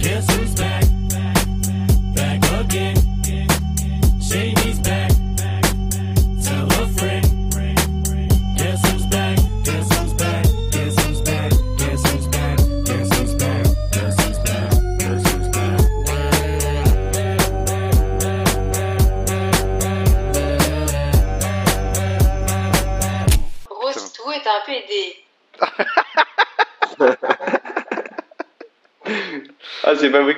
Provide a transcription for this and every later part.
Guess who's back?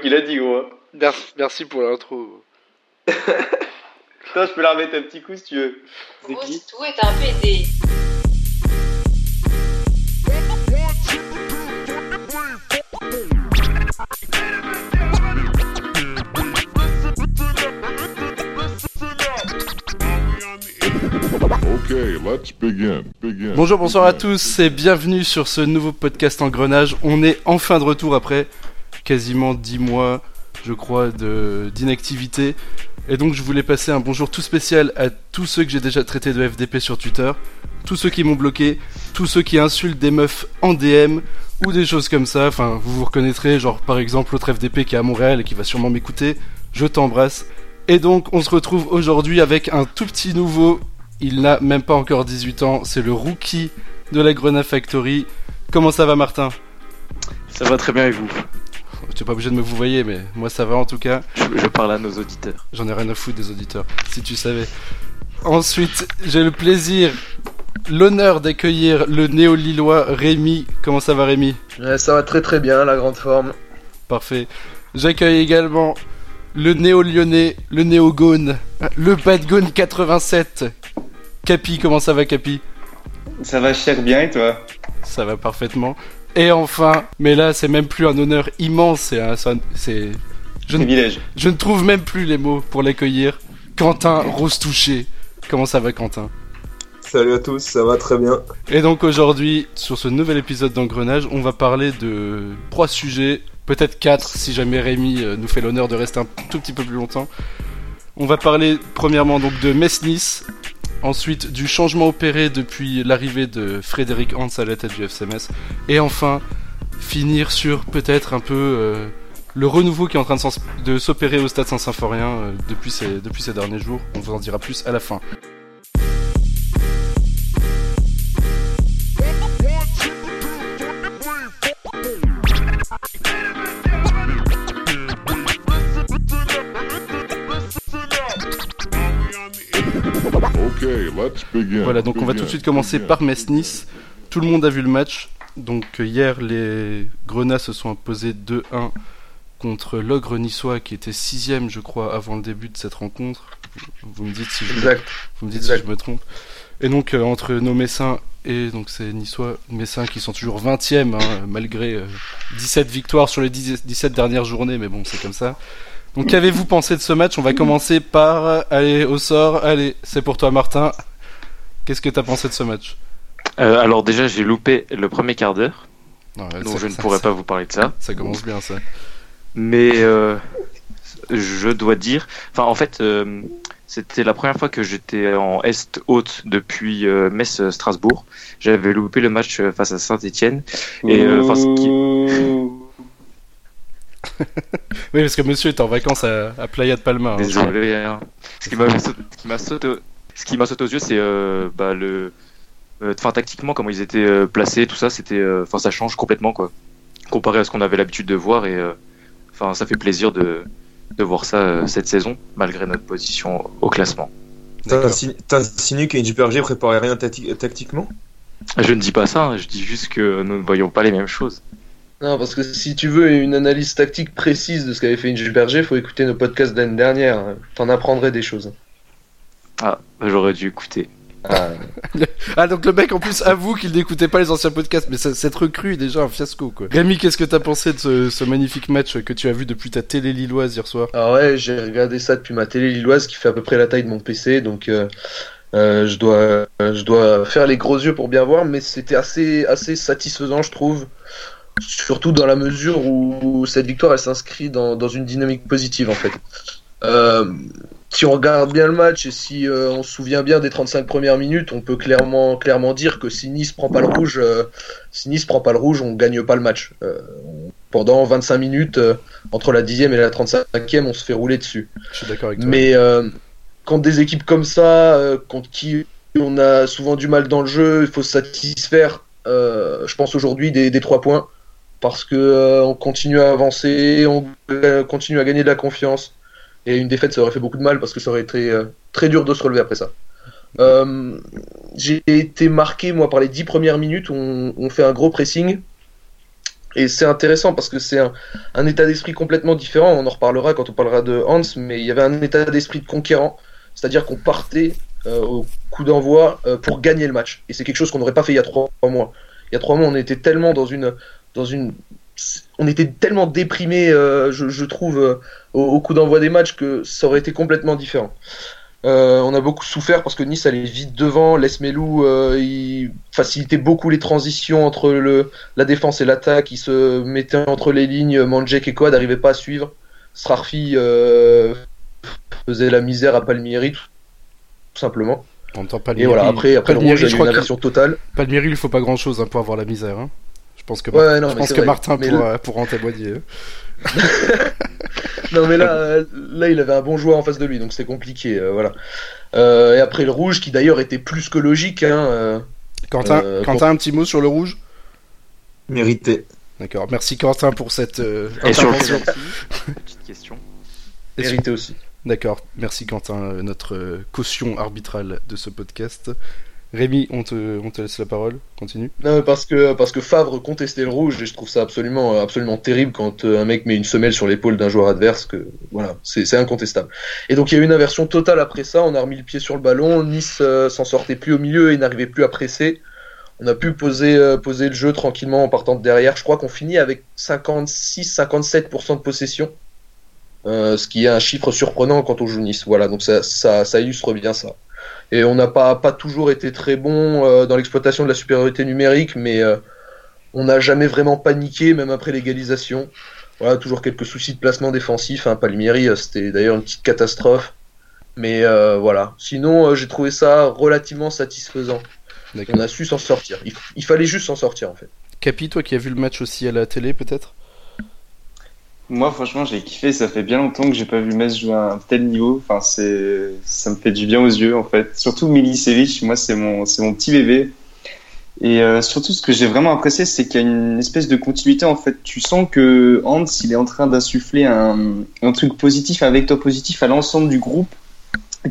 Ah, c'est pas moi qui l'a dit, gros. Merci, merci pour l'intro. Putain, je peux la remettre un petit coup si tu veux. C'est qui Rostou est un PD. Okay, let's begin. Begin. Bonjour, bonsoir à tous et bienvenue sur ce nouveau podcast Engrenage. On est enfin de retour après quasiment 10 mois, je crois, d'inactivité. Et donc je voulais passer un bonjour tout spécial à tous ceux que j'ai déjà traités de FDP sur Twitter, tous ceux qui m'ont bloqué, tous ceux qui insultent des meufs en DM ou des choses comme ça. Enfin, vous vous reconnaîtrez, genre par exemple l'autre FDP qui est à Montréal et qui va sûrement m'écouter. Je t'embrasse. Et donc on se retrouve aujourd'hui avec un tout petit nouveau. Il n'a même pas encore 18 ans, c'est le rookie de la Grenade Factory. Comment ça va Martin? Ça va très bien et vous? Tu n'es pas obligé de me vous voyez, mais moi ça va en tout cas. je, je parle à nos auditeurs. J'en ai rien à foutre des auditeurs, si tu savais. Ensuite, j'ai le plaisir, l'honneur d'accueillir le néo-lillois Rémi. Comment ça va Rémi? Ouais, ça va très très bien, la grande forme. Parfait. J'accueille également le néo-lyonnais, le néo-gone, le bad gone 87. Capi, comment ça va Capi? Ça va cher bien et toi? Ça va parfaitement. Et enfin, mais là c'est même plus un honneur immense, c'est un, c'est. Je ne, Privilège. je ne trouve même plus les mots pour l'accueillir. Quentin Rose-Touché. Comment ça va Quentin? Salut à tous, ça va très bien. Et donc aujourd'hui, sur ce nouvel épisode d'Engrenage, on va parler de trois sujets, peut-être quatre si jamais Rémi euh, nous fait l'honneur de rester un tout petit peu plus longtemps. On va parler premièrement donc de Metz-Nice, ensuite du changement opéré depuis l'arrivée de Frédéric Hans à la tête du FCMS, et enfin finir sur peut-être un peu euh, le renouveau qui est en train de s'opérer au stade Saint-Symphorien euh, depuis ces derniers jours. On vous en dira plus à la fin. Okay, let's begin. Voilà, donc on va tout de suite commencer Begin. par Metz-Nice. Tout le monde a vu le match. Donc euh, hier, les Grenats se sont imposés 2-1 contre l'Ogre niçois qui était sixième, je crois, avant le début de cette rencontre. Vous me dites si je, Exact. vous me dites exact. si je me trompe. Et donc euh, entre nos Messins et donc ces Niçois, Messins qui sont toujours 20e hein, malgré euh, 17 victoires sur les 10 17 dernières journées, mais bon, c'est comme ça. Donc qu'avez-vous pensé de ce match? On va commencer par aller au sort. Allez, c'est pour toi Martin. Qu'est-ce que t'as pensé de ce match? Euh, alors déjà, j'ai loupé le premier quart d'heure, ouais, donc je ne pourrais pas vous parler de ça. Ça commence bien ça. Mais euh, je dois dire, enfin en fait, euh, c'était la première fois que j'étais en Est haute depuis euh, Metz-Strasbourg. J'avais loupé le match face à Saint-Etienne. Et euh, enfin, ce qui- Oui, parce que monsieur est en vacances à, à Playa de Palma. hein. Désolé. hein. Ce qui m'a sauté, aux yeux, c'est euh, bah, le, euh, enfin tactiquement comment ils étaient euh, placés, tout ça, c'était, euh, enfin ça change complètement quoi, comparé à ce qu'on avait l'habitude de voir et euh, enfin ça fait plaisir de de voir ça euh, cette saison malgré notre position au classement. T'insinues qu'Inge préparait rien tacti- tactiquement? Je ne dis pas ça, hein, je dis juste que nous ne voyons pas les mêmes choses. Non, parce que si tu veux une analyse tactique précise de ce qu'avait fait Inge Berger, faut écouter nos podcasts d'année dernière. T'en apprendrais des choses. Ah, j'aurais dû écouter. Ah, Ah, donc le mec en plus avoue qu'il n'écoutait pas les anciens podcasts, mais ça- cette recrue est déjà un fiasco quoi. Rémi, qu'est-ce que t'as pensé de ce, ce magnifique match que tu as vu depuis ta télé lilloise hier soir? Ah ouais, j'ai regardé ça depuis ma télé lilloise qui fait à peu près la taille de mon PC, donc euh, euh, je dois euh, je dois faire les gros yeux pour bien voir, mais c'était assez assez satisfaisant, je trouve. Surtout dans la mesure où cette victoire elle s'inscrit dans, dans une dynamique positive en fait. Euh, si on regarde bien le match et si euh, on se souvient bien des 35 premières minutes, on peut clairement clairement dire que si Nice prend pas le rouge, euh, si Nice prend pas le rouge, on gagne pas le match. Pendant 25 minutes, entre la 10e et la 35e, on se fait rouler dessus. Je suis d'accord avec toi. Mais quand des équipes comme ça, contre qui on a souvent du mal dans le jeu, il faut se satisfaire, je pense aujourd'hui, des, des 3 points. Parce que euh, on continue à avancer, on euh, continue à gagner de la confiance. Et une défaite, ça aurait fait beaucoup de mal parce que ça aurait été euh, très dur de se relever après ça. J'ai été marqué, moi, par les 10 premières minutes où on, fait un gros pressing. Et c'est intéressant parce que c'est un, un état d'esprit complètement différent. On en reparlera quand on parlera de Hans, mais il y avait un état d'esprit de conquérant. C'est-à-dire qu'on partait au coup d'envoi pour gagner le match. Et c'est quelque chose qu'on n'aurait pas fait il y a trois mois. Il y a trois mois, on était tellement dans une, dans une, on était tellement déprimé, euh, je, je trouve, euh, au, au coup d'envoi des matchs que ça aurait été complètement différent. Euh, on a beaucoup souffert parce que Nice allait vite devant, Les Melou, il facilitait beaucoup les transitions entre le, la défense et l'attaque, il se mettait entre les lignes, Manjek et Quad n'arrivaient pas à suivre, Srarfi euh, faisait la misère à Palmieri, tout, tout simplement. En même temps, Et Palmieri, voilà, après, après le Palmieri, rouge, il y a je eu crois une totale. Palmieri, il faut pas grand chose pour avoir la misère. hein. Je pense que, Ouais, non, je mais pense c'est que vrai. Martin Mais pourra, pourra en témoigner. Non mais là, euh, là il avait un bon joueur en face de lui, donc c'est compliqué, euh, voilà. Euh, et après le rouge, qui d'ailleurs était plus que logique, hein, euh, Quentin, Euh, Quentin, un petit mot sur le rouge? Mérité. D'accord. Merci Quentin pour cette euh, Et sur le intervention. petite question. Et sur- mérité aussi. D'accord. Merci Quentin, notre caution arbitrale de ce podcast. Rémi, on te, on laisse la parole. Continue. Non, parce que parce que Favre contestait le rouge et je trouve ça absolument absolument terrible quand euh, un mec met une semelle sur l'épaule d'un joueur adverse que voilà c'est incontestable. Et donc il y a eu une inversion totale après ça. On a remis le pied sur le ballon. Nice euh, s'en sortait plus au milieu et n'arrivait plus à presser. On a pu poser euh, poser le jeu tranquillement en partant de derrière. Je crois qu'on finit avec 56-57% de possession. Ce qui est un chiffre surprenant quand on joue Nice. Voilà, donc ça, ça, ça illustre bien ça. Et on n'a pas, pas toujours été très bon euh, dans l'exploitation de la supériorité numérique, mais euh, on n'a jamais vraiment paniqué, même après l'égalisation. Voilà, toujours quelques soucis de placement défensif. Hein. Palmieri, euh, c'était d'ailleurs une petite catastrophe. Mais euh, voilà. Sinon, euh, j'ai trouvé ça relativement satisfaisant. On a su s'en sortir. Il, il fallait juste s'en sortir en fait. Capi, toi qui as vu le match aussi à la télé, peut-être? Moi, franchement, j'ai kiffé. Ça fait bien longtemps que j'ai pas vu Metz jouer à un tel niveau. Enfin, c'est, ça me fait du bien aux yeux, en fait. Surtout Milicevic. Moi, c'est mon, c'est mon petit bébé. Et euh, surtout, ce que j'ai vraiment apprécié, c'est qu'il y a une espèce de continuité. En fait, tu sens que Hans, il est en train d'insuffler un, un truc positif, un vecteur positif à l'ensemble du groupe,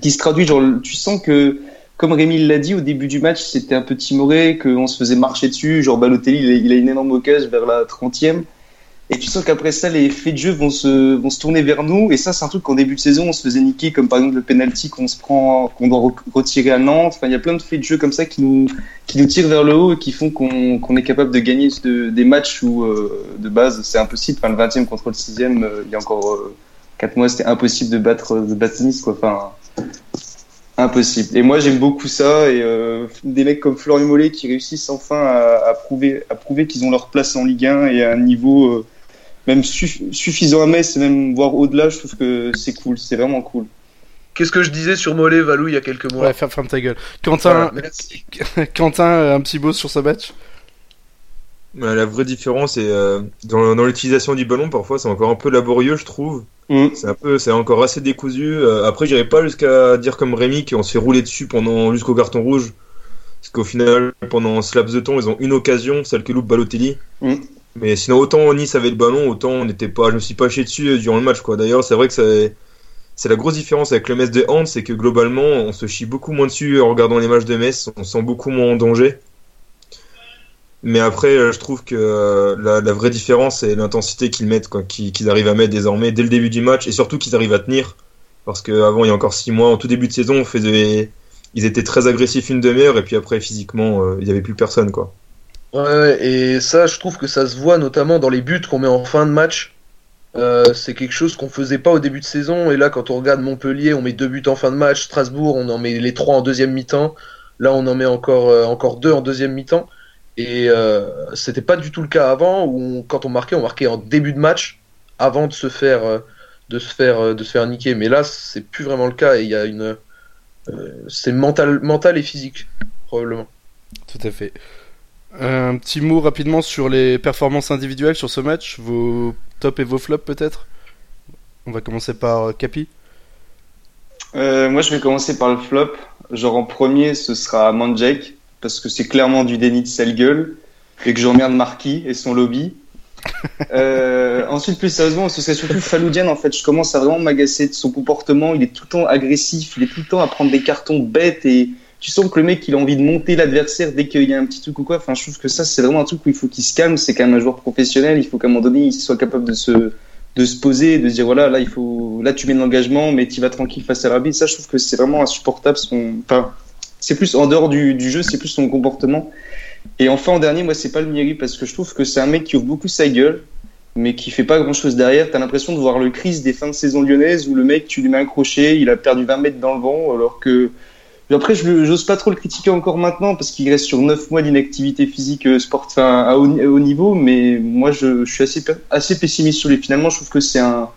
qui se traduit. Genre, tu sens que, comme Rémi l'a dit au début du match, c'était un peu timoré, qu'on se faisait marcher dessus. Genre, Balotelli, il a, il a une énorme occasion vers la 30e. Et tu sens qu'après ça, les faits de jeu vont se, vont se tourner vers nous. Et ça, c'est un truc qu'en début de saison, on se faisait niquer, comme par exemple le penalty qu'on se prend, qu'on doit re- retirer à Nantes. Enfin, il y a plein de faits de jeu comme ça qui nous, qui nous tirent vers le haut et qui font qu'on qu'on est capable de gagner de- des matchs où, euh, de base, c'est impossible. Enfin, le 20e contre le 6e, euh, il y a encore euh, 4 mois, c'était impossible de battre, de battre Nice, quoi. Enfin, impossible. Et moi, j'aime beaucoup ça. Et euh, des mecs comme Florian Mollet qui réussissent enfin à, prouver, à prouver qu'ils ont leur place en Ligue 1 et à un niveau même suff- suffisant à Metz, et même voire au-delà. Je trouve que c'est cool, c'est vraiment cool. Qu'est-ce que je disais sur Mollet, Valou, il y a quelques mois Ouais, ferme, ta gueule. Quentin. Quentin, euh, un petit mot sur ce match Ouais, La vraie différence est euh, dans, dans l'utilisation du ballon, parfois c'est encore un peu laborieux, je trouve. Mm. C'est un peu, c'est encore assez décousu. Euh, après, j'irai pas jusqu'à dire comme Rémi qu'on se fait rouler dessus pendant jusqu'au carton rouge, parce qu'au final, pendant ce laps de temps, ils ont une occasion, celle que loupe Balotelli. Mm. Mais sinon, autant Nice avait le ballon, autant on n'était pas, je me suis pas chié dessus euh, durant le match, quoi. D'ailleurs, c'est vrai que c'est, c'est la grosse différence avec le Metz de Hans, c'est que globalement, on se chie beaucoup moins dessus en regardant les matchs de Metz, on se sent beaucoup moins en danger. Mais après, euh, je trouve que euh, la, vraie différence, c'est l'intensité qu'ils mettent, quoi, qu'ils arrivent à mettre désormais dès le début du match, et surtout qu'ils arrivent à tenir. Parce qu'avant, il y a encore six mois, en tout début de saison, ils étaient très agressifs une demi-heure, et puis après, physiquement, il n'y avait plus personne, quoi. Ouais, et ça, je trouve que ça se voit notamment dans les buts qu'on met en fin de match. Euh, c'est quelque chose qu'on faisait pas au début de saison. Et là, quand on regarde Montpellier, on met deux buts en fin de match. Strasbourg, on en met les trois en deuxième mi-temps. Là, on en met encore, euh, encore deux en deuxième mi-temps. Et euh, c'était pas du tout le cas avant, où quand on marquait, on marquait en début de match, avant de se faire, euh, de se faire, de se faire niquer. Mais là, c'est plus vraiment le cas. Et il y a une, c'est mental, mental et physique, probablement. Tout à fait. Un petit mot rapidement sur les performances individuelles sur ce match, vos tops et vos flops peut-être? On va commencer par Capi. Euh, moi, je vais commencer par le flop. Genre en premier, ce sera Manjek, parce que c'est clairement du déni de sale gueule, et que j'emmerde Marquis et son lobby. Euh, ensuite, plus sérieusement, ce serait surtout Faloudian. En fait, je commence à vraiment m'agacer de son comportement. Il est tout le temps agressif, il est tout le temps à prendre des cartons bêtes et tu sens que le mec, il a envie de monter l'adversaire dès qu'il y a un petit truc ou quoi. Enfin, je trouve que ça, c'est vraiment un truc où il faut qu'il se calme. C'est quand même un joueur professionnel. Il faut qu'à un moment donné, il soit capable de se, de se poser, de se dire voilà, là, il faut, là, tu mets de l'engagement, mais tu vas tranquille face à l'arbitre. Ça, je trouve que c'est vraiment insupportable. Son, enfin, c'est plus en dehors du, jeu, c'est plus son comportement. Et enfin, en dernier, moi, c'est pas le Miri parce que je trouve que c'est un mec qui ouvre beaucoup sa gueule, mais qui fait pas grand chose derrière. T'as l'impression de voir le crise des fins de saison lyonnaises où le mec, tu lui mets un crochet, il a perdu 20 mètres dans le vent, alors que. Après, je j'ose pas trop le critiquer encore maintenant parce qu'il reste sur 9 mois d'inactivité physique euh, sport, enfin, à haut, à haut niveau, mais moi, je, je suis assez, pe- assez pessimiste sur lui. Finalement, je trouve que c'est un.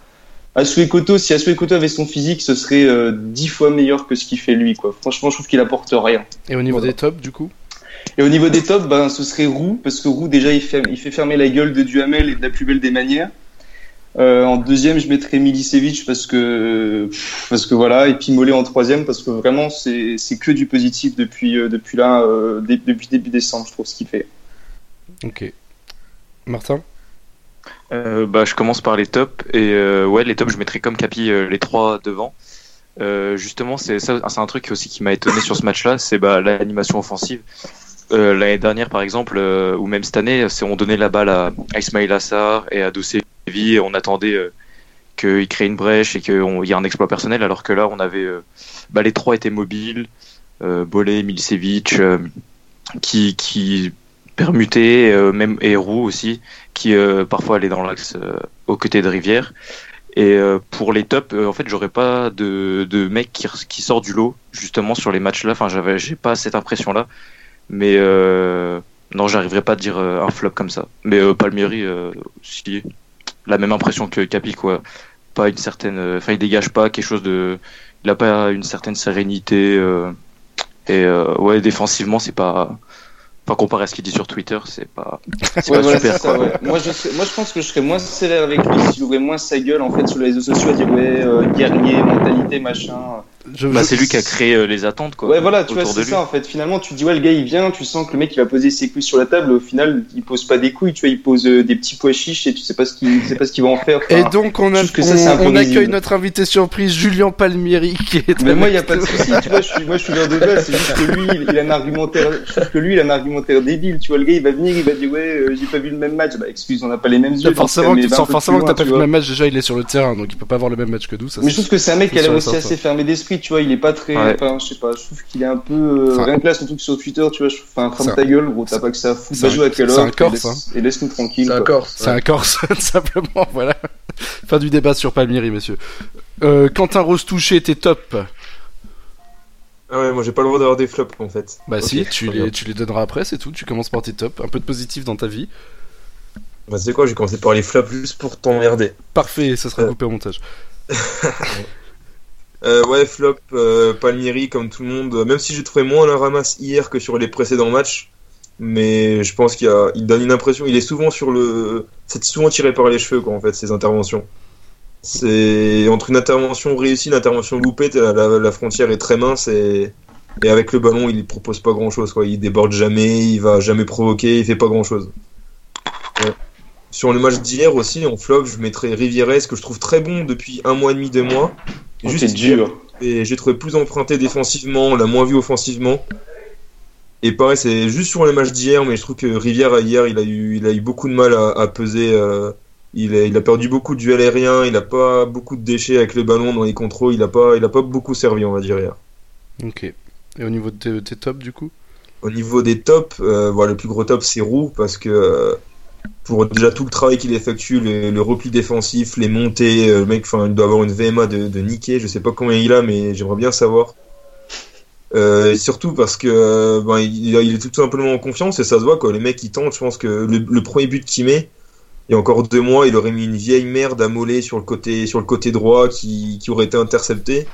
Asue Koto, si Asue Koto avait son physique, ce serait euh, 10 fois meilleur que ce qu'il fait lui, quoi. Franchement, je trouve qu'il apporte rien. Et au niveau Voilà. des tops du coup? Et au niveau des tops, ben, ce serait Roux, parce que Roux, déjà, il fait, il fait fermer la gueule de Duhamel et de la plus belle des manières. Euh, en deuxième, je mettrais Milicevic parce que, parce que voilà, et puis Mollet en troisième parce que vraiment, c'est c'est que du positif depuis, euh, depuis là, euh, dé- depuis début décembre, je trouve, ce qu'il fait. Ok. Martin? Euh, bah, je commence par les tops et euh, ouais les tops je mettrais comme Capi euh, les trois devant. Euh, justement c'est ça c'est un truc aussi qui m'a étonné sur ce match-là c'est bah, l'animation offensive. Euh, L'année dernière par exemple euh, ou même cette année c'est on donnait la balle à, à Ismail Assar et à Dossé on attendait euh, qu'il crée une brèche et qu'il y ait un exploit personnel alors que là on avait euh, bah, les trois étaient mobiles euh, Bolé, Milicevic qui qui permutaient même et Roux aussi qui parfois allait dans l'axe aux côtés de Rivière. Et pour les tops, en fait, j'aurais pas de, de mec qui, qui sort du lot justement sur les matchs-là. Enfin, j'avais, j'ai pas cette impression-là. Mais non, j'arriverai pas à dire un flop comme ça. Mais Palmieri, euh, si, la même impression que Capi, quoi. Pas une certaine, euh, enfin, il dégage pas quelque chose de, il a pas une certaine sérénité. euh, et euh, ouais, défensivement, c'est pas. Enfin, comparé à ce qu'il dit sur Twitter, c'est pas, c'est Ouais, pas voilà, super ça, ouais. moi, je serais- moi, je pense que je serais moins sévère avec lui s'il ouvrait moins sa gueule en fait sur les réseaux sociaux à dire ouais, euh, guerrier, mentalité, machin. Je- Bah, je- c'est lui qui a créé euh, les attentes quoi. Ouais, voilà, tu vois, autour c'est de lui. ça en fait. Finalement, tu te dis, ouais, le gars il vient, tu sens que le mec il va poser ses couilles sur la table, au final il pose pas des couilles, tu vois, il pose euh, des petits pois chiches et tu sais pas ce qu'il tu sais pas ce qu'il va en faire. Et Enfin, donc on, a, que ça, on, on accueille notre invité surprise Julien Palmieri qui est Mais moi, il y a pas de souci, tu vois, je suis, moi, je suis vers de là, c'est juste que lui, il, a un argumentaire, je trouve que lui, il a un argumentaire débile, tu vois, le gars, il va venir, il va dire, ouais, euh, j'ai pas vu le même match, bah, excuse, on n'a pas les mêmes yeux. forcément que, forcément que t'as pas vu le même match déjà il est sur le terrain donc il peut pas voir le même match que nous ça Mais je trouve que c'est un mec qui a et aussi assez fermé d'esprit, tu vois, il est pas très, Ouais. enfin, je sais pas, je trouve qu'il est un peu, euh, rien que là, son truc sur Twitter, tu vois, je enfin, ferme ta gueule, gros, t'as pas que ça à foutre, c'est va un- jouer à quelle c'est heure, un et et laisse-nous tranquille. C'est un. Corse. C'est un Corse, tout simplement, voilà. Fin du débat sur Palmieri, messieurs. Euh, Quentin Rose touché, t'es top. Ah ouais, moi j'ai pas le droit d'avoir des flops en fait. Bah si, tu les, tu les donneras après, c'est tout. Tu commences par tes tops. Un peu de positif dans ta vie. Bah, c'est quoi, j'ai commencé par les flops juste pour t'emmerder. Parfait, ça sera Euh. coupé au montage. Euh, ouais, flop, euh, Palmieri comme tout le monde, euh, même si j'ai trouvé moins la ramasse hier que sur les précédents matchs, mais je pense qu'il donne une impression, il est souvent sur le, c'est souvent tiré par les cheveux quoi en fait ses interventions. C'est entre une intervention réussie, une intervention loupée, la, frontière est très mince et, avec le ballon il propose pas grand chose quoi, il déborde jamais, il va jamais provoquer, il fait pas grand chose. Sur le match d'hier aussi, en flop, je mettrais Rivieres que je trouve très bon depuis un mois et demi, deux mois. Oh, Juste c'est dur. et j'ai trouvé plus emprunté défensivement, on l'a moins vu offensivement. Et pareil, c'est juste sur le match d'hier, mais je trouve que Rivière hier, il a eu, il a eu beaucoup de mal à, à peser. euh, il, a, il a perdu beaucoup de duels aériens, il a pas beaucoup de déchets avec le ballon dans les contrôles, il a pas, il a pas beaucoup servi, on va dire hier. Ok. Et au niveau de tes, tes tops, du coup? Au niveau des tops, euh, voilà, le plus gros top c'est Roux parce que euh, pour déjà tout le travail qu'il effectue, le, repli défensif, les montées, euh, le mec, enfin, il doit avoir une VMA de, de niquer. Je sais pas combien il a, mais j'aimerais bien savoir. Euh, surtout parce que euh, ben, il, est tout simplement en confiance et ça se voit quoi. Les mecs ils tentent. Je pense que le, premier but qu'il met, il y a encore deux mois, il aurait mis une vieille merde à Mollet sur le côté droit qui, aurait été intercepté.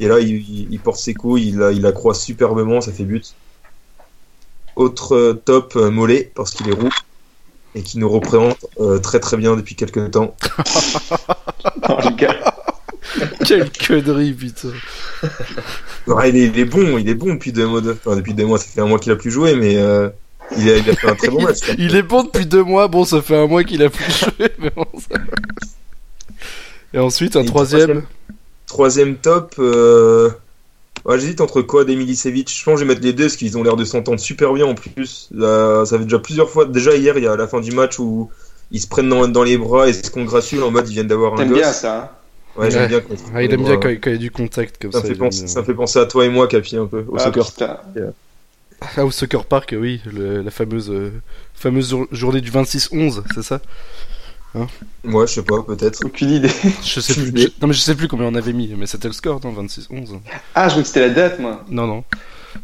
Et là, il, porte ses couilles, il la, il croise superbement, ça fait but. autre top Mollet parce qu'il est roux et qui nous représente euh, très très bien depuis quelques temps. Non, les gars. Quelle connerie, putain. Ouais, il, est, il est bon, il est bon depuis deux mois. de- Enfin, depuis deux mois, ça fait un mois qu'il a plus joué, mais euh, il, a, il a fait un très bon match. Il est bon depuis deux mois, bon, ça fait un mois qu'il a plus joué, mais bon, ça va. Et ensuite, un Et troisième. Troisième top, euh... ouais, j'hésite entre Koad et Milicevic. Je pense que je vais mettre les deux parce qu'ils ont l'air de s'entendre super bien en plus. Là, ça fait déjà plusieurs fois. Déjà hier, il y a à la fin du match où ils se prennent dans, dans les bras et se congratulent en mode ils viennent d'avoir un T'aimes bien ça, hein Ouais, j'aime Ouais. bien. quand Ah, il aime bien quand, quand il y a du contact comme Ça ça. me, fait penser, ça fait penser à toi et moi, Capi, un peu, au Ah, soccer. putain. Ah, au Soccer Park, oui, le- la fameuse, euh, fameuse jour- journée du 26-11, c'est ça? Moi, je sais pas, peut-être. Aucune idée. Je sais plus. Je- non, mais je sais plus combien on avait mis, mais c'était le score, non 26-11 Ah, je crois que c'était la date, moi. Non, non.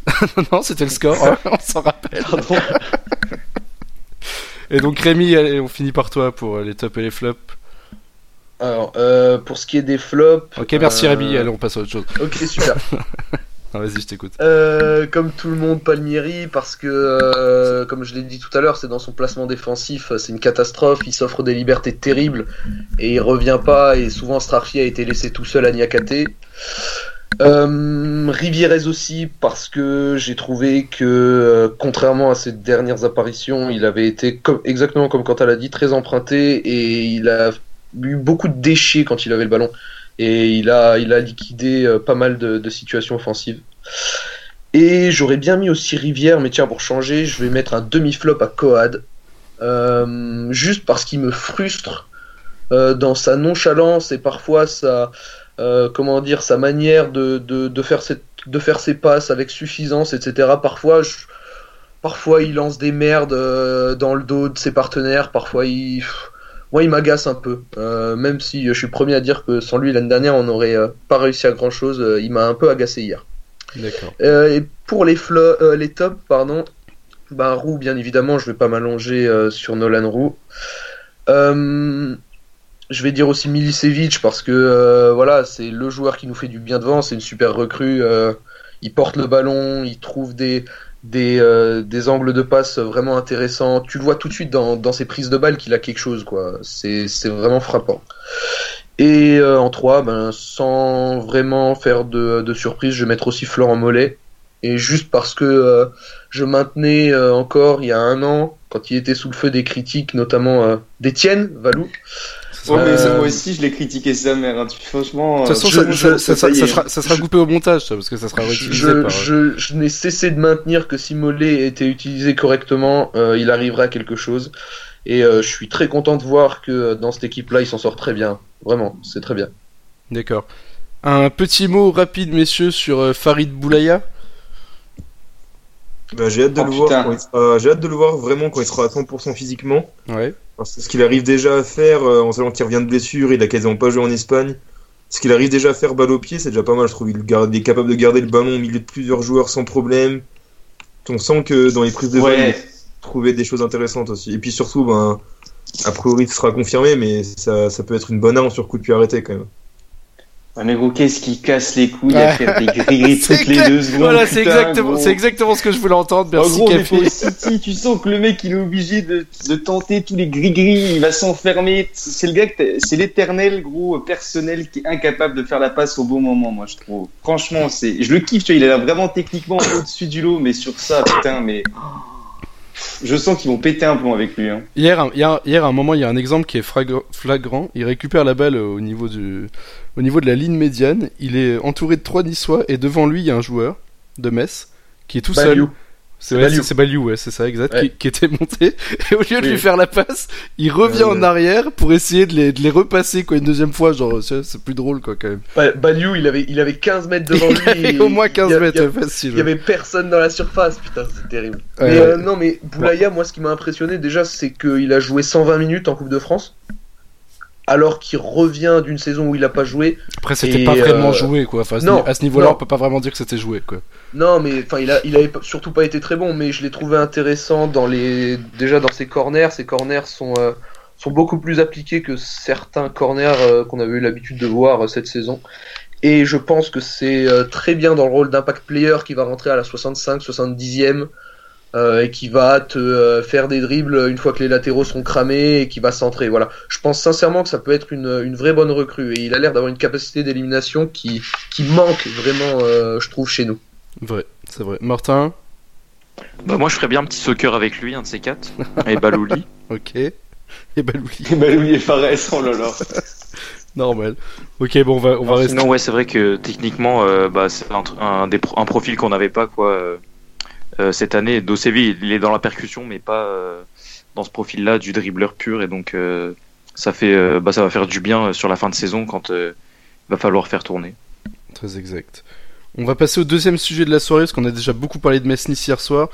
non, non, c'était le score, hein, on s'en rappelle. Pardon. Et donc, Rémi, allez, on finit par toi pour euh, les tops et les flops. Alors, euh, pour ce qui est des flops. Ok, merci euh, Rémi, allez, on passe à autre chose. Ok, super. Vas-y, je t'écoute. Euh, comme tout le monde, Palmieri, parce que, euh, comme je l'ai dit tout à l'heure, c'est dans son placement défensif, c'est une catastrophe. Il s'offre des libertés terribles et il revient pas. Et souvent, Strarfi a été laissé tout seul à Niakate. Euh, aussi, parce que j'ai trouvé que, euh, contrairement à ses dernières apparitions, il avait été exactement comme quand elle a dit, très emprunté et il a eu beaucoup de déchets quand il avait le ballon et il a, il a liquidé euh, pas mal de, situations offensives. Et j'aurais bien mis aussi Rivière, mais tiens, pour changer, je vais mettre un demi-flop à Coad. Euh, juste parce qu'il me frustre euh, dans sa nonchalance et parfois sa, comment dire, sa manière de, de, faire cette, de faire ses passes avec suffisance, etc. Parfois, parfois il lance des merdes dans le dos de ses partenaires, parfois il. Moi, il m'agace un peu. Euh, même si je suis premier à dire que sans lui, l'année dernière, on n'aurait euh, pas réussi à grand chose, il m'a un peu agacé hier. D'accord. Euh, et pour les, flo- euh, les tops, pardon, ben, Roux, bien évidemment, je vais pas m'allonger euh, sur Nolan Roux. Euh, je vais dire aussi Milicevic parce que euh, voilà, c'est le joueur qui nous fait du bien devant, c'est une super recrue. euh, il porte le ballon, il trouve des, des, euh, des angles de passe vraiment intéressants. Tu le vois tout de suite dans, dans ses prises de balles qu'il a quelque chose, quoi. C'est c'est vraiment frappant. Et euh, en 3, ben, sans vraiment faire de, de surprise, je vais mettre aussi Florent Mollet. Et juste parce que euh, je maintenais euh, encore il y a un an, quand il était sous le feu des critiques, notamment euh, d'Étienne Valou. Ouais, mais ça, Euh, moi aussi, je l'ai critiqué sa mère. Hein. Franchement, De toute façon, euh, ça, je- ça- je- ça- ça y ça est. sera, ça sera coupé au montage, ça, parce que ça sera réutilisé Je, par. je, je n'ai cessé de maintenir que si Mollet était utilisé correctement, euh, il arriverait à quelque chose. Et euh, je suis très content de voir que euh, dans cette équipe-là, il s'en sort très bien. Vraiment, c'est très bien. D'accord. Un petit mot rapide, messieurs, sur euh, Farid Boulaya? Bah, j'ai hâte de Oh, le putain. voir. J'ai hâte de le voir vraiment quand il sera à 100% physiquement. Ouais. Parce que ce qu'il arrive déjà à faire, euh, en sachant qu'il revient de blessure, il a quasiment pas joué en Espagne. Ce qu'il arrive déjà à faire balle au pied, c'est déjà pas mal, je trouve. Il, garde- il est capable de garder le ballon au milieu de plusieurs joueurs sans problème. On sent que dans les prises de balle, il Ouais. a trouvé des choses intéressantes aussi. Et puis surtout, ben, a priori, ce sera confirmé, mais ça, ça peut être une bonne arme sur coup de pied arrêté quand même. Ouais, mais gros, qu'est-ce qui casse les couilles à faire des gris-gris toutes les deux secondes Voilà, c'est exactement, gros. c'est exactement ce que je voulais entendre. En Merci, mais pour City, tu sens que le mec, il est obligé de, de tenter tous les gris-gris, il va s'enfermer. C'est le gars, c'est l'éternel gros personnel qui est incapable de faire la passe au bon moment, moi, je trouve. Franchement, c'est, je le kiffe, tu vois, il l'air vraiment techniquement au-dessus du lot, mais sur ça, putain, mais. Je sens qu'ils vont péter un plomb avec lui. Hein. Hier, hier, hier, à un moment, il y a un exemple qui est flagrant. Il récupère la balle au niveau, du, au niveau de la ligne médiane. Il est entouré de trois Niçois et devant lui, il y a un joueur de Metz qui est tout seul. Baliou. C'est Baliou. Baliou, ouais, c'est ça, exact, Ouais. qui, qui était monté. Et au lieu de lui faire la passe, il revient Ouais, en arrière pour essayer de les, de les repasser quoi une deuxième fois. Genre, c'est plus drôle quoi quand même. Ba- Baliou, il avait, il avait 15 mètres devant il lui. avait et au moins il y 15 a- mètres, facile. Il y avait personne dans la surface, putain, c'est terrible. Ouais, mais ouais. euh, non, mais Boulaya, moi, ce qui m'a impressionné déjà, c'est qu'il a joué 120 minutes en Coupe de France, alors qu'il revient d'une saison où il a pas joué. Après, c'était pas vraiment euh, joué quoi. Enfin, à ce non, à ce niveau-là, on peut pas vraiment dire que c'était joué quoi. Non, mais enfin, il a, il avait surtout pas été très bon, mais je l'ai trouvé intéressant dans les, déjà dans ses corners. Ses corners sont, euh, sont beaucoup plus appliqués que certains corners euh, qu'on avait eu l'habitude de voir cette saison. Et je pense que c'est très bien dans le rôle d'impact player qui va rentrer à la 65, 70e. Euh, et qui va te euh, faire des dribbles une fois que les latéraux seront cramés et qui va centrer. Voilà. Je pense sincèrement que ça peut être une, une vraie bonne recrue et il a l'air d'avoir une capacité d'élimination qui, qui manque vraiment, euh, je trouve, chez nous. Vrai, c'est vrai. Martin? Bah, moi, je ferais bien un petit soccer avec lui, un de ces quatre. Et Balouli. Ok. Et Balouli. Et lui et Fares, oh là là. Normal. Ok, bon, on va, on va Non, rester. Sinon, ouais, c'est vrai que techniquement, euh, bah, c'est un, un, des pro- un profil qu'on n'avait pas quoi cette année. Dosevi, il est dans la percussion, mais pas euh, dans ce profil-là du dribbleur pur, et donc euh, ça fait, euh, bah, ça va faire du bien euh, sur la fin de saison quand euh, il va falloir faire tourner. Très exact. On va passer au deuxième sujet de la soirée, parce qu'on a déjà beaucoup parlé de Metz-Nice hier soir.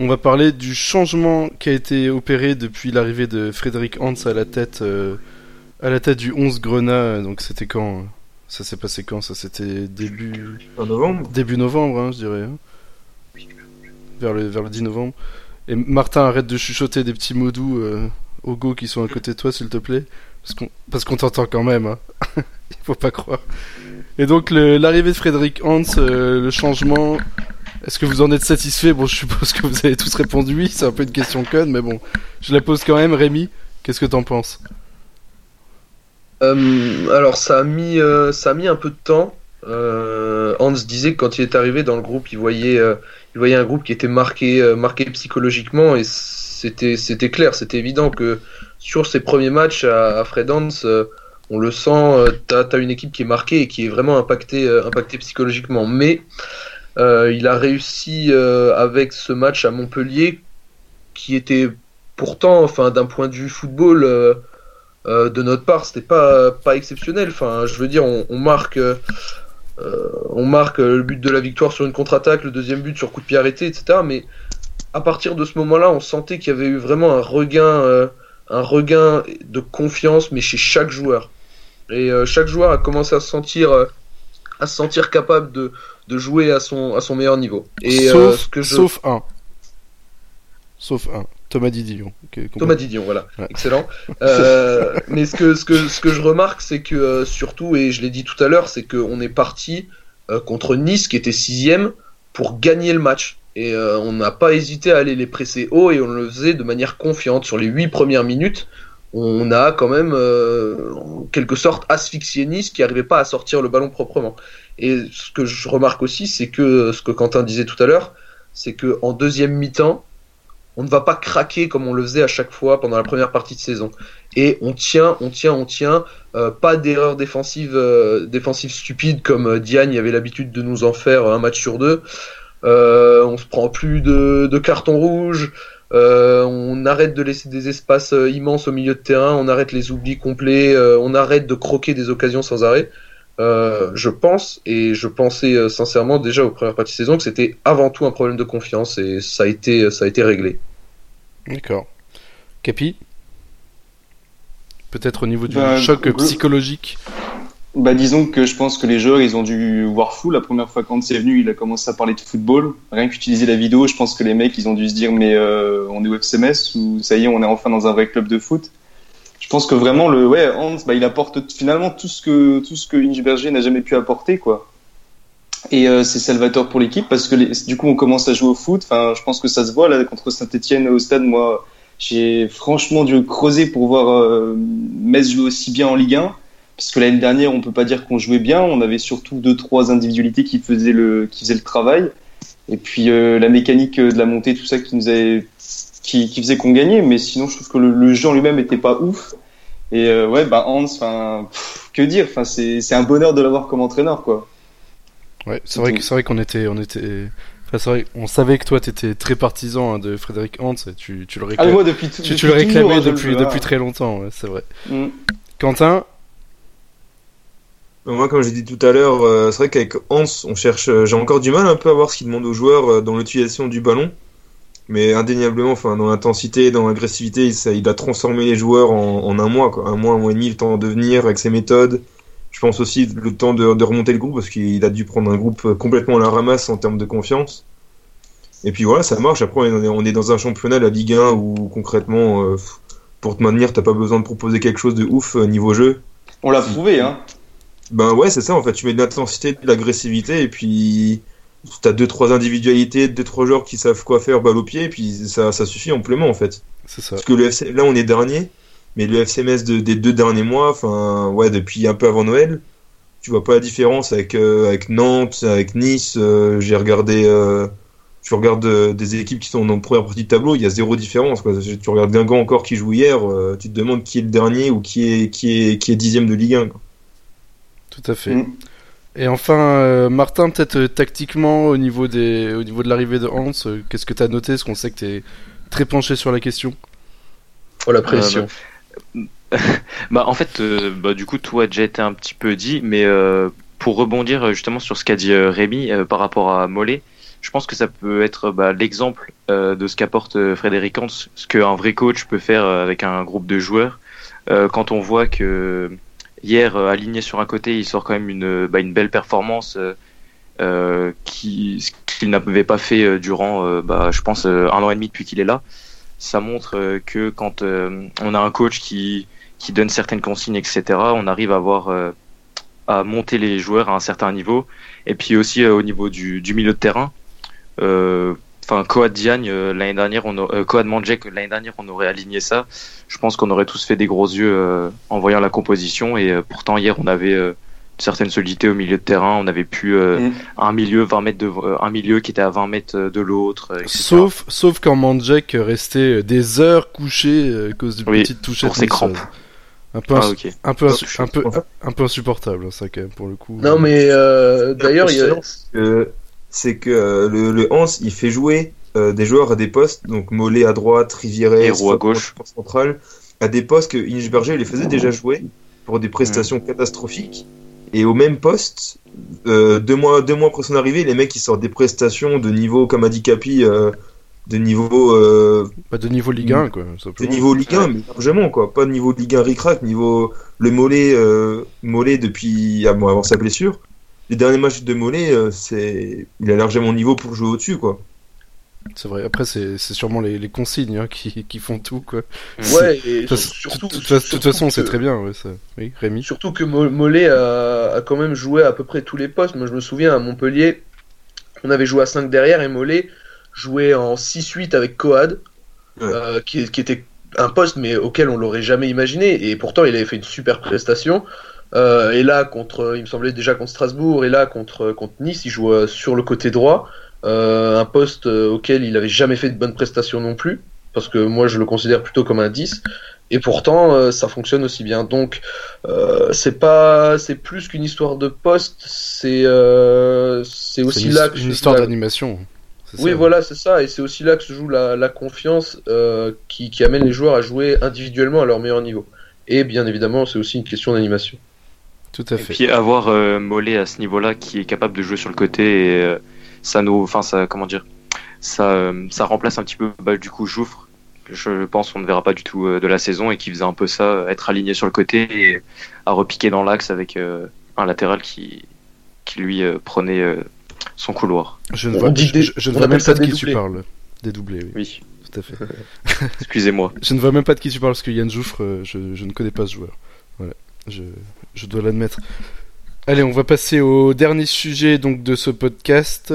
On va parler du changement qui a été opéré depuis l'arrivée de Frédéric Hans à la tête, euh, à la tête du 11 Grenat. Donc c'était quand euh, Ça s'est passé quand? Ça c'était début, En novembre début novembre, hein, je dirais. hein. Vers le, vers le 10 novembre. Et Martin, arrête de chuchoter des petits mots doux euh, aux go qui sont à côté de toi, s'il te plaît. Parce qu'on, t'entend quand même. Hein. Il faut pas croire. Et donc l'arrivée de Frédéric Hans, euh, le changement, est-ce que vous en êtes satisfait? Bon, je suppose que vous avez tous répondu oui, c'est un peu une question conne, mais bon, je la pose quand même. Rémi, qu'est-ce que t'en penses? Euh, alors ça a mis euh, ça a mis un peu de temps. Euh, Hans disait que quand il est arrivé dans le groupe, il voyait euh, il voyait un groupe qui était marqué euh, marqué psychologiquement et c'était c'était clair, c'était évident que sur ses premiers matchs à, Fred Hans, on le sent, t'as t'as une équipe qui est marquée et qui est vraiment impactée impactée psychologiquement. Mais il a réussi avec ce match à Montpellier qui était pourtant, enfin d'un point de vue football. de notre part, c'était pas pas exceptionnel. Enfin, je veux dire, on, marque, on marque euh, le but de la victoire sur une contre-attaque, le deuxième but sur coup de pied arrêté, etc. Mais à partir de ce moment-là, on sentait qu'il y avait eu vraiment un regain, euh, un regain de confiance, mais chez chaque joueur. Et euh, chaque joueur a commencé à se sentir, euh, à se sentir capable de, de jouer à son à son meilleur niveau. Et euh, sauf, ce que je... sauf un. Sauf un. Thomas Didion. Thomas Didion, voilà, Ouais. excellent. Euh, mais ce que, ce, que, ce que je remarque, c'est que euh, surtout, et je l'ai dit tout à l'heure, c'est qu'on est parti euh, contre Nice, qui était sixième, pour gagner le match. Et on n'a pas hésité à aller les presser haut, et on le faisait de manière confiante. Sur les huit premières minutes, on a quand même, en quelque sorte, asphyxié Nice, qui n'arrivait pas à sortir le ballon proprement. Et ce que je remarque aussi, c'est que ce que Quentin disait tout à l'heure, c'est que en deuxième mi-temps, on ne va pas craquer comme on le faisait à chaque fois pendant la première partie de saison. Et on tient, on tient, on tient. Euh, pas d'erreur défensive, euh, défensive stupide comme euh, Diagne avait l'habitude de nous en faire un match sur deux. Euh, on se prend plus de, de cartons rouges. Euh, on arrête de laisser des espaces euh, immenses au milieu de terrain. On arrête les oublis complets. euh, on arrête de croquer des occasions sans arrêt. Euh, je pense et je pensais euh, sincèrement déjà aux premières parties de saison que c'était avant tout un problème de confiance et ça a été ça a été réglé. D'accord. Capi Peut-être au niveau du Bah, choc psychologique. Bah disons que je pense que les joueurs ils ont dû voir fou la première fois quand c'est venu il a commencé à parler de football rien qu'utiliser la vidéo je pense que les mecs ils ont dû se dire mais euh, on est au FCMS ou ça y est on est enfin dans un vrai club de foot je pense que vraiment le ouais Hans bah il apporte finalement tout ce que tout ce que n'a jamais pu apporter quoi et euh, c'est salvateur pour l'équipe parce que les- du coup on commence à jouer au foot enfin je pense que ça se voit là contre Saint-Etienne au stade moi j'ai franchement dû creuser pour voir euh, Metz jouer aussi bien en Ligue 1 parce que l'année dernière, on peut pas dire qu'on jouait bien. On avait surtout deux, trois individualités qui faisaient le, qui faisaient le travail. Et puis euh, la mécanique de la montée, tout ça qui nous avait, qui, qui faisait qu'on gagnait. Mais sinon, je trouve que le, le jeu en lui-même était pas ouf. Et euh, ouais, bah Hans, enfin, que dire Enfin, c'est, c'est un bonheur de l'avoir comme entraîneur, quoi. Ouais, c'est vrai vrai qu'on était on était enfin, c'est vrai on savait que toi t'étais très partisan hein, de Frédéric Hans et tu tu le Ah, réclamais moi depuis, tout- tu, depuis tu le réclamais toujours, hein, le depuis très longtemps, ouais, c'est vrai. Mm. Quentin, Moi, comme j'ai dit tout à l'heure, euh, c'est vrai qu'avec Hans, on cherche. euh, j'ai encore du mal un peu à voir ce qu'il demande aux joueurs euh, dans l'utilisation du ballon. Mais indéniablement, enfin, dans l'intensité, dans l'agressivité, il, a transformé les joueurs en, en un mois, quoi. Un mois, un mois et demi, le temps de venir avec ses méthodes. Je pense aussi le temps de, de remonter le groupe parce qu'il a dû prendre un groupe euh, complètement à la ramasse en termes de confiance. Et puis voilà, ça marche. Après, on est, on est dans un championnat, la Ligue 1, où concrètement, euh, pour te maintenir, t'as pas besoin de proposer quelque chose de ouf euh, niveau jeu. On l'a prouvé, hein. Ben ouais, c'est ça en fait. Tu mets de l'intensité, de l'agressivité, et puis t'as deux trois individualités, deux trois joueurs qui savent quoi faire balle au pied, et puis ça, ça suffit amplement en fait. C'est ça. Parce que le FC, là on est dernier, mais le FCMS de- des deux derniers mois, enfin ouais depuis un peu avant Noël, tu vois pas la différence avec euh, avec Nantes, avec Nice. euh, J'ai regardé, euh, tu regardes euh, des équipes qui sont en première partie de tableau, il y a zéro différence. Quoi. Tu regardes Guingamp encore qui joue hier, euh, tu te demandes qui est le dernier ou qui est qui est qui est dixième de Ligue 1. quoi. Tout à fait. Mm. Et enfin, euh, Martin, peut-être euh, tactiquement au niveau des, au niveau de l'arrivée de Hans, euh, qu'est-ce que t'as noté? Parce qu'on sait que t'es très penché sur la question. Oh la pression. Bah en fait, euh, bah, du coup, tout a déjà été un petit peu dit, mais euh, pour rebondir euh, justement sur ce qu'a dit Rémi par rapport à Mollet, je pense que ça peut être bah, l'exemple de ce qu'apporte Frédéric Hans, ce qu'un vrai coach peut faire avec un groupe de joueurs. Quand on voit que hier, aligné sur un côté, il sort quand même une, bah, belle performance ce qu'il n'avait pas fait durant, bah, je pense, un an et demi depuis qu'il est là. Ça montre euh, que quand euh, on a un coach qui qui donne certaines consignes, etc. On arrive à avoir euh, à monter les joueurs à un certain niveau. Et puis aussi au niveau du, milieu de terrain. Enfin, Coad Diagne l'année dernière, on Mandjek l'année dernière, on aurait aligné ça. Je pense qu'on aurait tous fait des gros yeux en voyant la composition. Et pourtant hier, on avait certaine solidité au milieu de terrain. On avait pu euh, Mm. un milieu 20 mètres de euh, un milieu qui était à 20 mètres de l'autre. euh. Sauf, sauf quand Mandjek restait des heures couché euh, à cause d'une Oui, petite touchette. pour ses crampes. Un peu, Ah, un peu, un un insupportable, hein, ça quand même pour le coup. Non mais euh, d'ailleurs il y a... Euh, c'est que euh, le, le Hans, il fait jouer euh, des joueurs à des postes, donc Mollet à droite, Roux à gauche. central, à des postes que Inchberger les faisait déjà jouer pour des prestations catastrophiques. Et au même poste, euh, deux mois deux mois après son arrivée, les mecs ils sortent des prestations de niveau, comme a dit Capi, euh, de niveau euh, Pas de niveau Ligue 1 quoi. de niveau Ligue 1, mais largement quoi, pas de niveau Ligue 1 ric-rac, niveau le Mollet, euh, Mollet depuis ah, bon, avant sa blessure. Les derniers matchs de Mollet, c'est il a largement niveau pour jouer au-dessus quoi. C'est vrai. Après, c'est c'est sûrement les, les consignes hein, qui, qui font tout quoi. Ouais, et De toute surtout, de toute façon, c'est que- très bien. Ouais, ça. Oui, Rémi. Surtout que Mo- Mollet a, a quand même joué à peu près tous les postes. Moi, je me souviens à Montpellier, on avait joué à 5 derrière et Mollet jouait en 6-8 avec Coad, Ouais. euh, qui, qui était un poste mais auquel on l'aurait jamais imaginé. Et pourtant, il avait fait une super prestation. Euh, et là, contre, il me semblait déjà contre Strasbourg, et là contre, contre Nice, il joue euh, sur le côté droit, un poste euh, auquel il avait jamais fait de bonnes prestations non plus, parce que moi je le considère plutôt comme un 10. Et pourtant, euh, ça fonctionne aussi bien. Donc, euh, c'est pas, c'est plus qu'une histoire de poste. C'est, euh, c'est C'est aussi une, là que une se joue histoire la- d'animation. c'est Oui, ça. voilà, c'est ça. Et c'est aussi là que se joue la, la confiance euh, qui, qui amène les joueurs à jouer individuellement à leur meilleur niveau. Et bien évidemment, c'est aussi une question d'animation. Tout à Et fait. puis avoir euh, Mollet à ce niveau-là qui est capable de jouer sur le côté et euh, ça nous, enfin ça, comment dire, ça, euh, ça remplace un petit peu bah, du coup Jouffre. Je pense qu'on ne verra pas du tout euh, de la saison et qui faisait un peu ça, euh, être aligné sur le côté et à repiquer dans l'axe avec euh, un latéral qui, qui lui euh, prenait euh, son couloir. Je ne vois, dit je, des- je- je ne on vois même pas de qui tu parles. Dédoublé, oui. Oui, Tout à fait. excusez-moi. Je ne vois même pas de qui tu parles parce que Yann Jouffre, je, je ne connais pas ce joueur. Voilà, je, je dois l'admettre. Allez, on va passer au dernier sujet donc de ce podcast.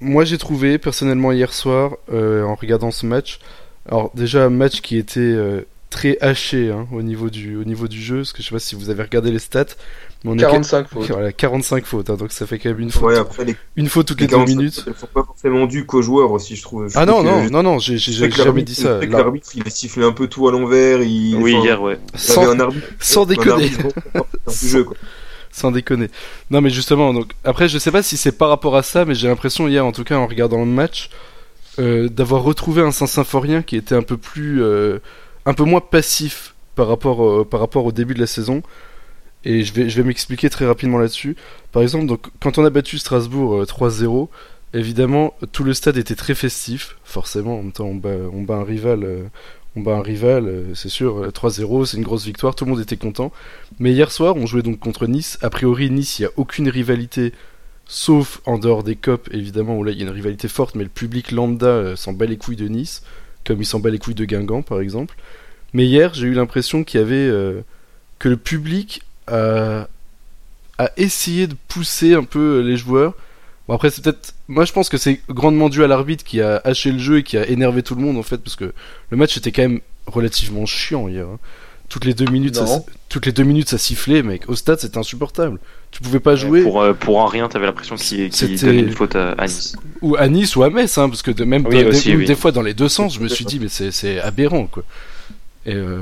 Moi, j'ai trouvé personnellement hier soir, euh, en regardant ce match, alors déjà un match qui était euh, très haché hein, au niveau du au niveau du jeu, parce que je sais pas si vous avez regardé les stats, mais on est 45 fautes. Voilà, 45 fautes, hein, donc ça fait quand même une faute, Ouais, après les, une faute toutes les les deux 45, minutes. elles sont pas forcément dues qu'aux joueurs aussi, je trouve. Je Ah non, que- non, non, non, j'ai jamais dit ça. l'arbitre, il a sifflé un peu tout à l'envers. Il... Oui, enfin, hier, ouais. sans, avait un arbitre, sans un déconner. arbitre bon porteur du jeu, quoi. Sans déconner. Non mais justement, donc après je sais pas si c'est par rapport à ça, mais j'ai l'impression hier en tout cas en regardant le match euh, d'avoir retrouvé un Saint-Symphorien qui était un peu plus, euh, un peu moins passif par rapport par rapport au début de la saison. Et je vais je vais m'expliquer très rapidement là-dessus. Par exemple, donc quand on a battu Strasbourg euh, 3-0, évidemment tout le stade était très festif. Forcément, en même temps on bat, on bat un rival. Euh, on bat un rival, euh, c'est sûr, euh, 3-0, c'est une grosse victoire, tout le monde était content. Mais hier soir, on jouait donc contre Nice. A priori, Nice, il n'y a aucune rivalité, sauf en dehors des COP, évidemment, où là, il y a une rivalité forte, mais le public lambda euh, s'en bat les couilles de Nice, comme il s'en bat les couilles de Guingamp, par exemple. Mais hier, j'ai eu l'impression qu'il y avait. euh, que le public a, essayé de pousser un peu euh, les joueurs Bon après c'est peut-être, moi je pense que c'est grandement dû à l'arbitre qui a haché le jeu et qui a énervé tout le monde en fait parce que le match était quand même relativement chiant hier. hein. Toutes les deux minutes, ça, toutes les deux minutes ça sifflait, mec. Au stade c'était insupportable. Tu pouvais pas jouer Pour, euh, pour un rien, t'avais l'impression qu'il C'était- donnait une faute à, à Nice. ou à Nice ou à Metz, hein, parce que de, même Oui, dans- aussi, des, oui. des fois dans les deux sens, je me suis dit mais c'est c'est aberrant quoi. Et euh,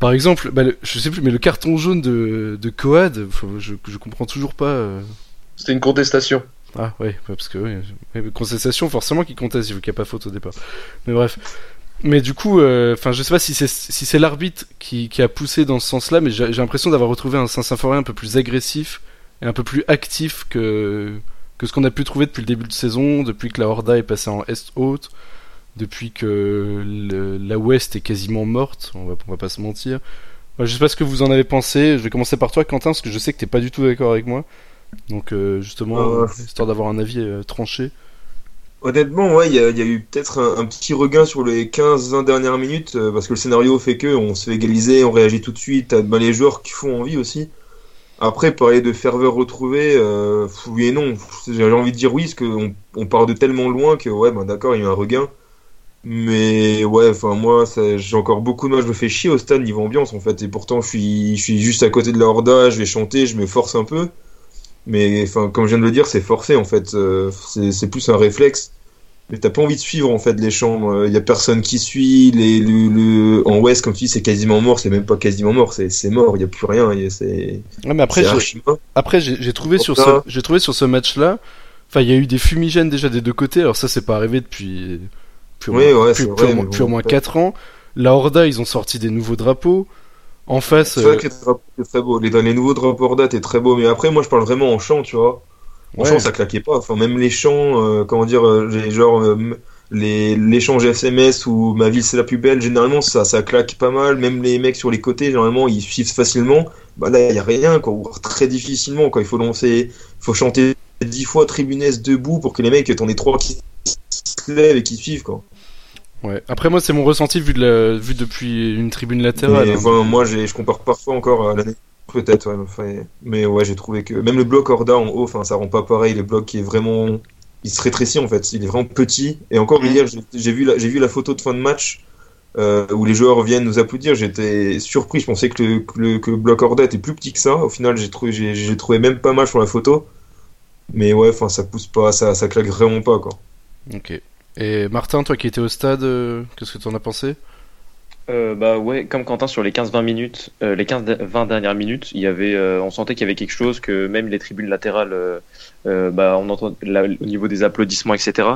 par exemple, bah, le- je sais plus, mais le carton jaune de, de Coad, je, je comprends toujours pas. euh, C'était une contestation. Ah ouais, parce que oui, contestation forcément qui conteste vu qu'il n'y a pas faute au départ. Mais bref. Mais du coup, euh, enfin, je sais pas si c'est si c'est l'arbitre qui, qui a poussé dans ce sens-là, mais j'ai l'impression d'avoir retrouvé un Saint-Symphorien un peu plus agressif et un peu plus actif que que ce qu'on a pu trouver depuis le début de saison, depuis que la Horda est passée en Est haute, depuis que la Ouest est quasiment morte. On va on va pas se mentir. Je sais pas ce que vous en avez pensé. Je vais commencer par toi, Quentin, parce que je sais que t'es pas du tout d'accord avec moi. Donc euh, justement, Euh, euh, histoire d'avoir un avis tranché. Honnêtement, ouais, il y, a- il y a eu peut-être un, un petit regain sur les 15-20 dernières minutes, euh, parce que le scénario fait que on se fait égaliser, on réagit tout de suite, t'as bah, les joueurs qui font envie aussi. Après, parler de ferveur retrouvée, euh, oui et non. J'ai envie de dire oui, parce qu'on on part de tellement loin que, ouais, bah, d'accord, il y a eu un regain. Mais ouais, enfin moi, j'ai encore beaucoup de mal, je me fais chier au stade niveau ambiance en fait, et pourtant je suis, je suis juste à côté de la Horda, je vais chanter, je me force un peu. Mais enfin, comme je viens de le dire, c'est forcé en fait. Euh, c'est plus un réflexe. Mais t'as pas envie de suivre en fait les chants. Il y a personne qui suit. Les, le, le- En Ouest, comme tu dis, c'est quasiment mort. C'est même pas quasiment mort. C'est c'est mort. Il y a plus rien. C'est Ouais, mais après, après j'ai trouvé sur ce, j'ai trouvé sur ce match-là. Enfin, il y a eu des fumigènes déjà des deux côtés. Alors ça, c'est pas arrivé depuis au Oui, vrai, bon, ouais. 4 ans. La Horda, ils ont sorti des nouveaux drapeaux. En face, C'est vrai euh, que les drapeaux, c'est très beau. Les, nouveaux drapeaux Horda, t'es très beau. Mais après, moi, je parle vraiment en chant, tu vois. En Ouais. chant, ça claquait pas. Enfin, même les chants, euh, comment dire, euh, les, genre, les, l'échange SMS ou ma ville c'est la plus belle, généralement, ça, ça claque pas mal. Même les mecs sur les côtés, généralement, ils suivent facilement. Bah là, il y a rien, quoi. Ou très difficilement, quoi. Il faut lancer, il faut chanter dix fois Tribunès debout pour que les mecs, t'en aies trois qui se lèvent et qui suivent, quoi. Ouais. Après, moi, c'est mon ressenti vu de la, vu depuis une tribune latérale. Mais, hein. enfin, moi, j'ai, je compare parfois encore à l'année. Peut-être, ouais, enfin, mais ouais, j'ai trouvé que même le bloc Horda en haut, enfin, ça rend pas pareil. Le bloc qui est vraiment, il se rétrécit en fait. Il est vraiment petit. Et encore hier, j'ai, vu la, j'ai vu la photo de fin de match euh, où les joueurs viennent nous applaudir. J'étais surpris. Je pensais que le, que le, que le bloc Horda était plus petit que ça. Au final, j'ai trouvé, j'ai trouvé même pas mal sur la photo. Mais ouais, enfin, ça pousse pas, ça, ça claque vraiment pas quoi. Ok. Et Martin, toi qui étais au stade, euh, qu'est-ce que t'en as pensé? Euh, bah ouais, comme Quentin sur les 15-20 minutes, euh, les 15-20 dernières minutes, on sentait qu'il y avait quelque chose, que même les tribunes latérales, bah on entend au niveau des applaudissements, etc.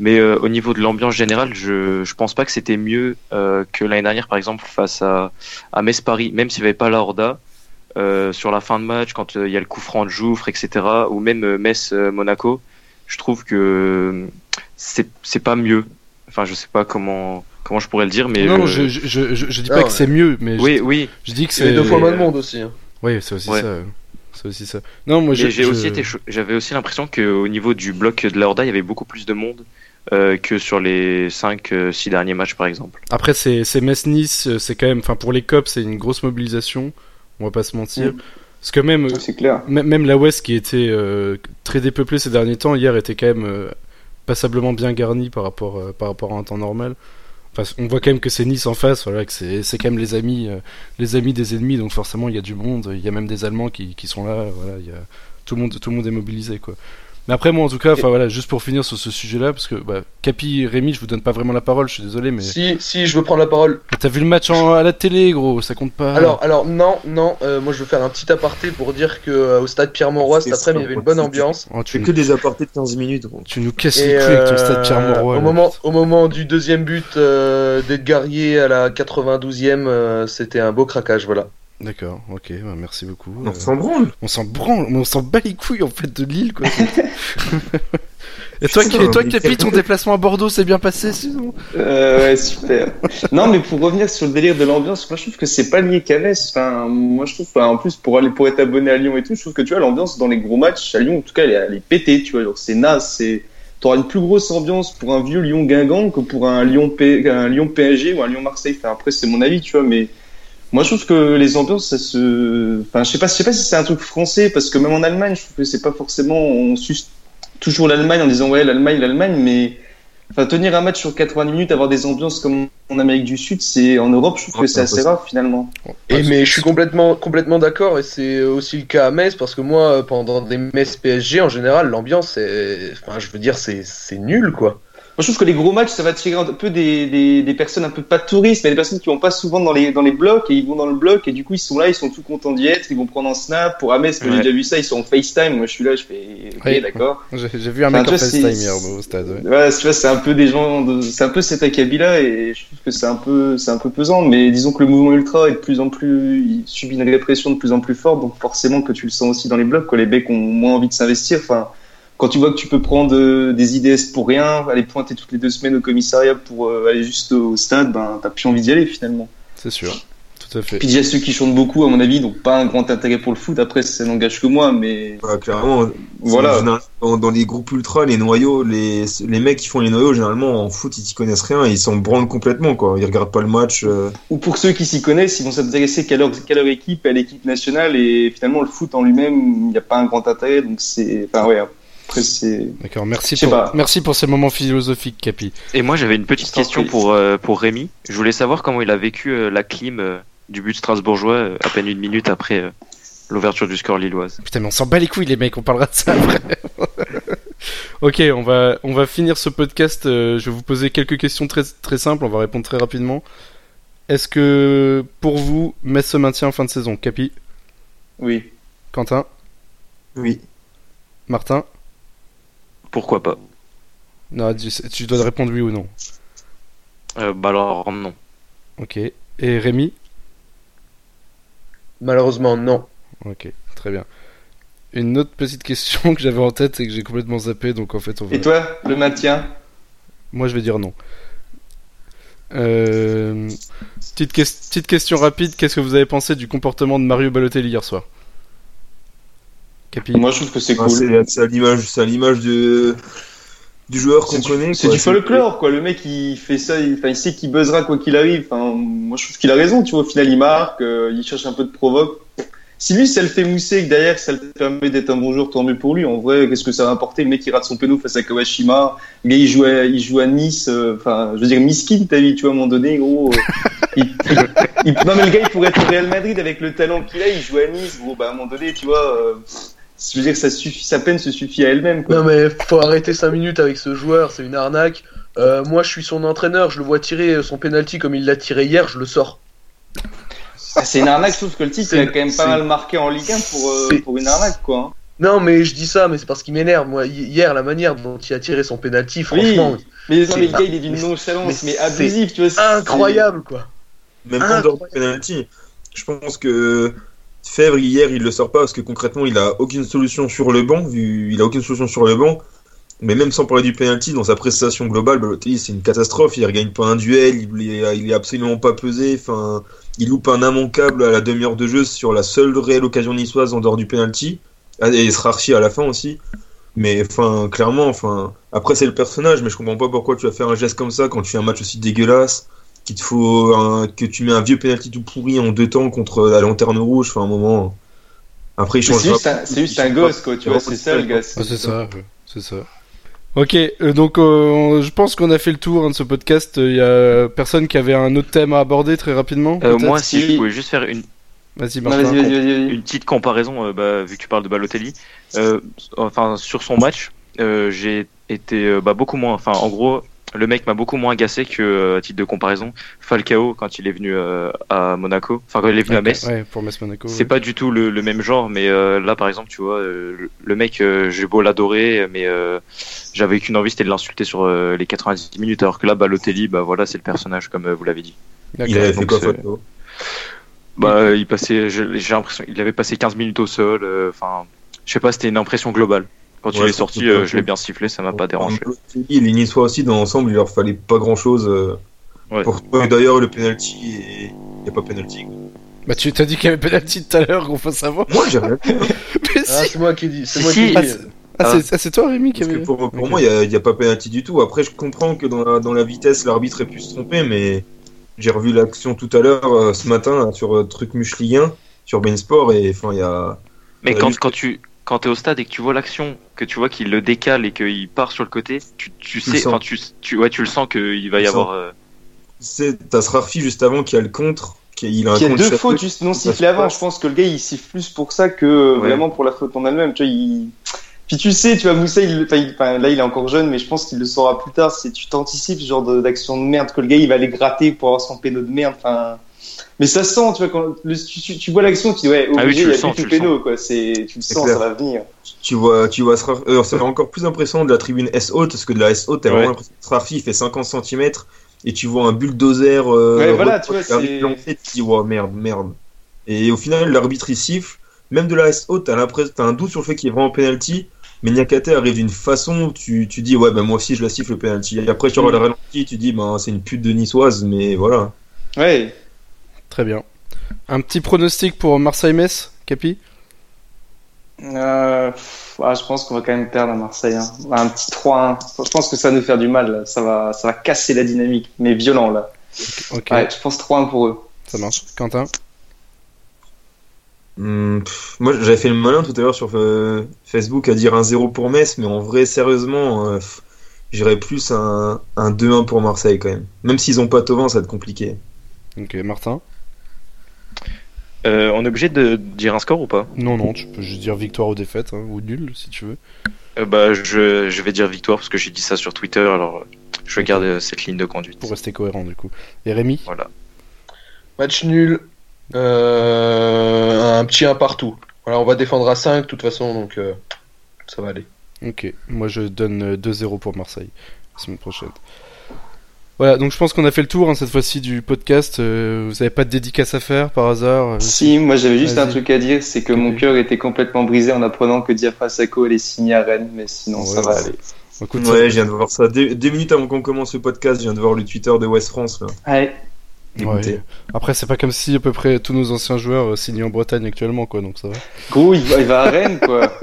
Mais au niveau de l'ambiance générale, je je pense pas que c'était mieux que l'année dernière, par exemple, face à à Metz Paris, même s'il n'y avait pas la Horda. Sur la fin de match, quand il y a le coup franc de Jouffre, etc., ou même euh, Metz-Monaco, je trouve que euh, c'est c'est pas mieux. Enfin, je sais pas comment comment je pourrais le dire, mais Non, non, euh, je, je, je, dis Ah pas ouais. que c'est mieux, mais oui, je, oui, je dis que Il y avait c'est. deux fois moins de euh, monde aussi. hein. Oui, c'est aussi Ouais. ça. C'est aussi ça. Non, moi j'ai je- aussi été, j'avais aussi l'impression qu'au niveau du bloc de la Horda, il y avait beaucoup plus de monde euh, que sur les 5-6 derniers matchs, par exemple. Après, c'est c'est Metz-Nice, euh, c'est quand même. Enfin, pour les cops, c'est une grosse mobilisation. On va pas se mentir. Mm. Parce que même, clair. la Ouest qui était euh, très dépeuplée ces derniers temps, hier était quand même euh, passablement bien garnie par rapport, euh, par rapport à un temps normal. Enfin, on voit quand même que c'est Nice en face, voilà, que c'est c'est quand même les amis, les amis des ennemis, donc forcément il y a du monde, il y a même des Allemands qui, qui sont là, voilà, il y a tout le monde, tout le monde est mobilisé quoi. Mais après moi en tout cas, enfin voilà, juste pour finir sur ce sujet-là, parce que bah, Capi, Rémi, je vous donne pas vraiment la parole, je suis désolé, mais Si, si, je veux prendre la parole. t'as vu le match en- à la télé, gros, ça compte pas. Alors, alors non, non, euh, moi je veux faire un petit aparté pour dire que euh, au stade Pierre-Mauroy cet après-midi il y avait une bonne ambiance. Oh, tu, C'est que des apartés de 15 minutes. gros. tu nous casses les couilles avec ton stade euh, Pierre-Mauroy. au moment, au moment du deuxième but euh, d'Edgarier à la 92e, euh, c'était un beau craquage, voilà. D'accord, ok, bah, merci beaucoup. On Euh, s'en branle. On s'en branle, mais on s'en bat les couilles en fait de Lille quoi. et toi, Putain, et toi Capi, ton déplacement à Bordeaux s'est bien passé sinon Euh, ouais, super. non, mais pour revenir sur le délire de l'ambiance, moi je trouve que c'est pas lié qu'à Metz. Enfin, moi je trouve, enfin, en plus pour aller pour être abonné à Lyon et tout, je trouve que tu vois l'ambiance dans les gros matchs à Lyon, en tout cas, elle est, elle est pétée, tu vois. C'est naze, c'est. T'auras une plus grosse ambiance pour un vieux Lyon Guingamp que pour un Lyon P... un Lyon PSG ou un Lyon Marseille. Enfin, après c'est mon avis, tu vois, mais moi je trouve que les ambiances, ça se. Enfin, je sais pas, je sais pas si c'est un truc français parce que même en Allemagne, je trouve que c'est pas forcément on sus- toujours l'Allemagne en disant ouais l'Allemagne, l'Allemagne, mais enfin tenir un match sur 80 minutes, avoir des ambiances comme en Amérique du Sud, c'est en Europe, je trouve que c'est assez rare finalement. Et mais je suis complètement, complètement d'accord et c'est aussi le cas à Metz parce que moi, pendant des Metz PSG, en général, l'ambiance, est... enfin, je veux dire, c'est c'est nul quoi. Moi, je trouve que les gros matchs, ça va tirer un peu des, des, des personnes un peu pas touristes, mais des personnes qui vont pas souvent dans les, dans les blocs et ils vont dans le bloc et du coup ils sont là, ils sont tout contents d'y être, ils vont prendre un snap. Pour Ames, Ouais. j'ai déjà vu ça, ils sont en FaceTime. Moi je suis là, je fais ok, Oui. d'accord. J'ai vu un Enfin, mec en FaceTime hier au stade. ouais. Ouais, tu vois, c'est un peu des gens, de... c'est un peu cet acabit-là et je trouve que c'est un peu, c'est un peu pesant. Mais disons que le mouvement ultra est de plus en plus, il subit une répression de plus en plus forte, donc forcément que tu le sens aussi dans les blocs, quoi. Les mecs ont moins envie de s'investir. Enfin, quand tu vois que tu peux prendre euh, des IDS pour rien, aller pointer toutes les deux semaines au commissariat pour euh, aller juste au stade, ben t'as plus envie d'y aller finalement. C'est sûr. Tout à fait. Puis il y a ceux qui chantent beaucoup, à mon avis, donc pas un grand intérêt pour le foot. Après, ça n'engage que moi, mais Voilà, clairement, voilà. Dans, dans les groupes ultra, les noyaux, les, les mecs qui font les noyaux, généralement en foot, ils s'y connaissent rien, ils s'en branlent complètement, quoi. Ils regardent pas le match. euh. ou pour ceux qui s'y connaissent, ils vont s'intéresser qu'à leur, qu'à leur équipe, à l'équipe nationale, et finalement le foot en lui-même, il n'y a pas un grand intérêt, donc c'est, enfin ouais, après c'est, D'accord, merci Je sais pour, pas. merci pour ces moments philosophiques, Capi. Et moi, j'avais une petite question pour, euh, pour Rémi. Je voulais savoir comment il a vécu euh, la clim euh, du but strasbourgeois euh, à peine une minute après euh, l'ouverture du score lilloise. Putain, mais on s'en bat les couilles, les mecs, on parlera de ça après. ok, on va, on va finir ce podcast. euh, je vais vous poser quelques questions très, très simples, on va répondre très rapidement. Est-ce que, pour vous, Metz se maintient en fin de saison? Capi? Oui. Quentin? Oui. Martin? Pourquoi pas Non, tu, tu dois répondre oui ou non. euh, Bah alors, non. Ok. Et Rémi? Malheureusement, non. Ok, très bien. Une autre petite question que j'avais en tête et que j'ai complètement zappé, donc en fait on va... Et toi, le maintien? Moi, je vais dire non. Euh, petite question rapide. Qu'est-ce que vous avez pensé du comportement de Mario Balotelli hier soir? Capi Moi, je trouve que c'est cool. c'est c'est à l'image, c'est à l'image de du joueur qu'on C'est du, connaît. c'est quoi. du folklore, quoi. Le mec, il fait ça, il, enfin, il sait qu'il buzzera quoi qu'il arrive. Enfin, moi, je trouve qu'il a raison, tu vois. Au final, il marque, euh, il cherche un peu de provoque. Si lui, ça le fait mousser et que derrière, ça le permet d'être un bon joueur, tant mieux pour lui. En vrai, qu'est-ce que ça va apporter? Le mec, il rate son péno face à Kawashima. Le gars, il joue à, il joue à Nice. euh, Enfin, je veux dire, miskin ta vie, tu vois, à un moment donné, gros. euh, il- il- il- non, mais le gars, il pourrait être au Real Madrid avec le talent qu'il a. Il joue à Nice, gros. Bah, à un moment donné, tu vois. Euh, je veux dire, ça suffit, sa peine se suffit à elle-même. Non mais faut arrêter 5 minutes avec ce joueur, c'est une arnaque. Euh, moi je suis son entraîneur, je le vois tirer son penalty comme il l'a tiré hier, je le sors. C'est une arnaque, trouve que le titre il a quand même pas mal marqué en Ligue 1 pour, euh, pour une arnaque, quoi. hein. Non mais je dis ça, mais c'est parce qu'il m'énerve. Moi hi- hier la manière dont il a tiré son penalty, franchement, Mais, non, mais le gars, il est d'une nonchalance, mais mais, abusif, tu vois. c'est- incroyable quoi. Même en dehors du penalty, je pense que Fèvre hier il le sort pas parce que concrètement il a aucune solution sur le banc, vu il a aucune solution sur le banc. Mais même sans parler du penalty, dans sa prestation globale, Balotelli c'est une catastrophe. Il regagne pas un duel, il est, absolument pas pesé. Enfin, il loupe un immanquable à la demi-heure de jeu sur la seule réelle occasion niçoise en dehors du penalty. Ah, Et il sera archi à la fin aussi. Mais enfin, clairement, enfin, après c'est le personnage, mais je comprends pas pourquoi tu vas faire un geste comme ça quand tu fais un match aussi dégueulasse qu'il te faut un- que tu mets un vieux penalty tout pourri en deux temps contre la lanterne rouge, enfin un moment. Après, il change C'est juste, un- c'est juste un gosse, quoi, tu vois, c'est ça, le gars. Ah, c'est ça, c'est ça. Ok, euh, donc euh, je pense qu'on a fait le tour hein, de ce podcast. Il y a personne qui avait un autre thème à aborder très rapidement Euh, moi, si je pouvais juste faire une, Vas-y, Non, Martin. vas-y, vas-y, vas-y, vas-y. une petite comparaison, euh, bah, vu que tu parles de Balotelli, euh, enfin sur son match, euh, j'ai été euh, bah, beaucoup moins. Enfin, en gros, le mec m'a beaucoup moins agacé que, euh, à titre de comparaison, Falcao quand il est venu euh, à Monaco, enfin quand il est venu à Metz. Ouais, pour Metz Monaco. C'est ouais. pas du tout le, le même genre, mais euh, là par exemple, tu vois, euh, le- mec, euh, j'ai beau l'adorer, mais euh, j'avais qu'une envie, c'était de l'insulter sur euh, les 90 minutes, alors que là, Balotelli, bah voilà, c'est le personnage comme euh, vous l'avez dit. D'accord. Il avait fait donc quoi, c'est- Falcao Bah, il passait, j'ai l'impression, il avait passé 15 minutes au sol. euh, Enfin, je sais pas, c'était une impression globale. Quand il Ouais, est sorti, euh, je l'ai bien sifflé, ça m'a pas dérangé. Et les Niçois aussi, dans l'ensemble, il leur fallait pas grand chose. Ouais. Pour et d'ailleurs, le penalty, il n'y a pas penalty. Bah, tu t'as dit qu'il y avait penalty tout à l'heure, qu'on fasse savoir. Moi, j'ai rien dit. hein. Mais Ah, si c'est moi qui dis, c'est Si, moi si. qui Ah, dis. c'est- Ah, c'est ah, c'est toi, Rémi, qui Parce que avait. pour, pour moi, il n'y a, pas penalty du tout. Après, je comprends que dans la, dans la vitesse, l'arbitre ait pu se tromper, mais j'ai revu l'action tout à l'heure, euh, ce matin, là, sur euh, truc Muchlien, sur Bein Sport, et enfin, il y a. Mais quand, quand tu, quand t'es au stade et que tu vois l'action, que tu vois qu'il le décale et qu'il part sur le côté, tu, tu sais, sens. enfin tu, tu, ouais, tu le sens qu'il va y avoir. euh, C'est t'as Srarfi juste avant qui a le contre, qui il a un Il y a deux fautes juste non sifflées avant. Je pense que le gars il siffle plus pour ça que Ouais. vraiment pour la faute en elle-même. Tu vois, il... Puis tu sais, tu vois, Moussa, il... là il est encore jeune, mais je pense qu'il le saura plus tard. Si tu t'anticipes ce genre de- d'action de merde, que le gars il va aller gratter pour avoir son péno de merde. Enfin, mais ça se sent, tu vois, quand le- tu, tu- tu vois l'action, tu dis ouais, Ah oui, obligé, tu le il y a sens, plus tu péno, quoi. C'est, tu le sens, ça va venir. Tu vois, tu vois euh, c'est encore plus impressionnant de la tribune S haute, parce que de la S haute, t'as Ouais. vraiment l'impression que il fait 50 cm et tu vois un bulldozer. Euh, Ouais, voilà, tu vois, tu te dis, ouais, merde, merde. Et au final, l'arbitre il siffle. Même de la S haute, t'as l'impression, t'as un doute sur le fait qu'il y ait vraiment penalty. Mais Niakate arrive d'une façon, tu, tu dis, ouais, ben moi aussi je la siffle le penalty. Et après, tu Mm. auras le ralenti, tu dis, ben c'est une pute de niçoise, mais voilà. Ouais. Très bien. Un petit pronostic pour Marseille-Metz, Capi? Euh, ah, je pense qu'on va quand même perdre à Marseille. hein. Un petit 3-1. Je pense que ça va nous faire du mal. là. Ça va, ça va casser la dynamique, mais violent là. Ok, Ouais, je pense 3-1 pour eux. ça marche. Quentin? Hmm, pff, moi, j'avais fait le malin tout à l'heure sur euh, Facebook à dire un 0 pour Metz, mais en vrai, sérieusement, euh, j'irais plus un, un 2-1 pour Marseille quand même. Même s'ils ont pas Tovin, ça va être compliqué. Ok, Martin? Euh, on est obligé de dire un score ou pas? Non, non, tu peux juste dire victoire ou défaite, hein, ou nul si tu veux. Euh, Bah, je, je vais dire victoire parce que j'ai dit ça sur Twitter, alors je vais garder euh, cette ligne de conduite. Pour rester cohérent du coup. Et Rémi? Voilà. Match nul. Euh, un petit 1 partout. Voilà, on va défendre à 5 de toute façon, donc euh, ça va aller. Ok, moi je donne euh, 2-0 pour Marseille la semaine prochaine. Voilà, donc je pense qu'on a fait le tour hein, cette fois-ci du podcast. Euh, vous avez pas de dédicace à faire par hasard euh, Si, moi j'avais juste un truc à dire, c'est que mon cœur était complètement brisé en apprenant que Diafra Sako allait signer à Rennes, mais sinon Ouais, ça va aller. Écoute, Ouais, je viens de voir ça. Deux, deux minutes avant qu'on commence le podcast, je viens de voir le Twitter de West France. Là. Ouais. Après, c'est pas comme si à peu près tous nos anciens joueurs euh, signaient en Bretagne actuellement, quoi, donc ça va. Gros, il va, il va à Rennes quoi.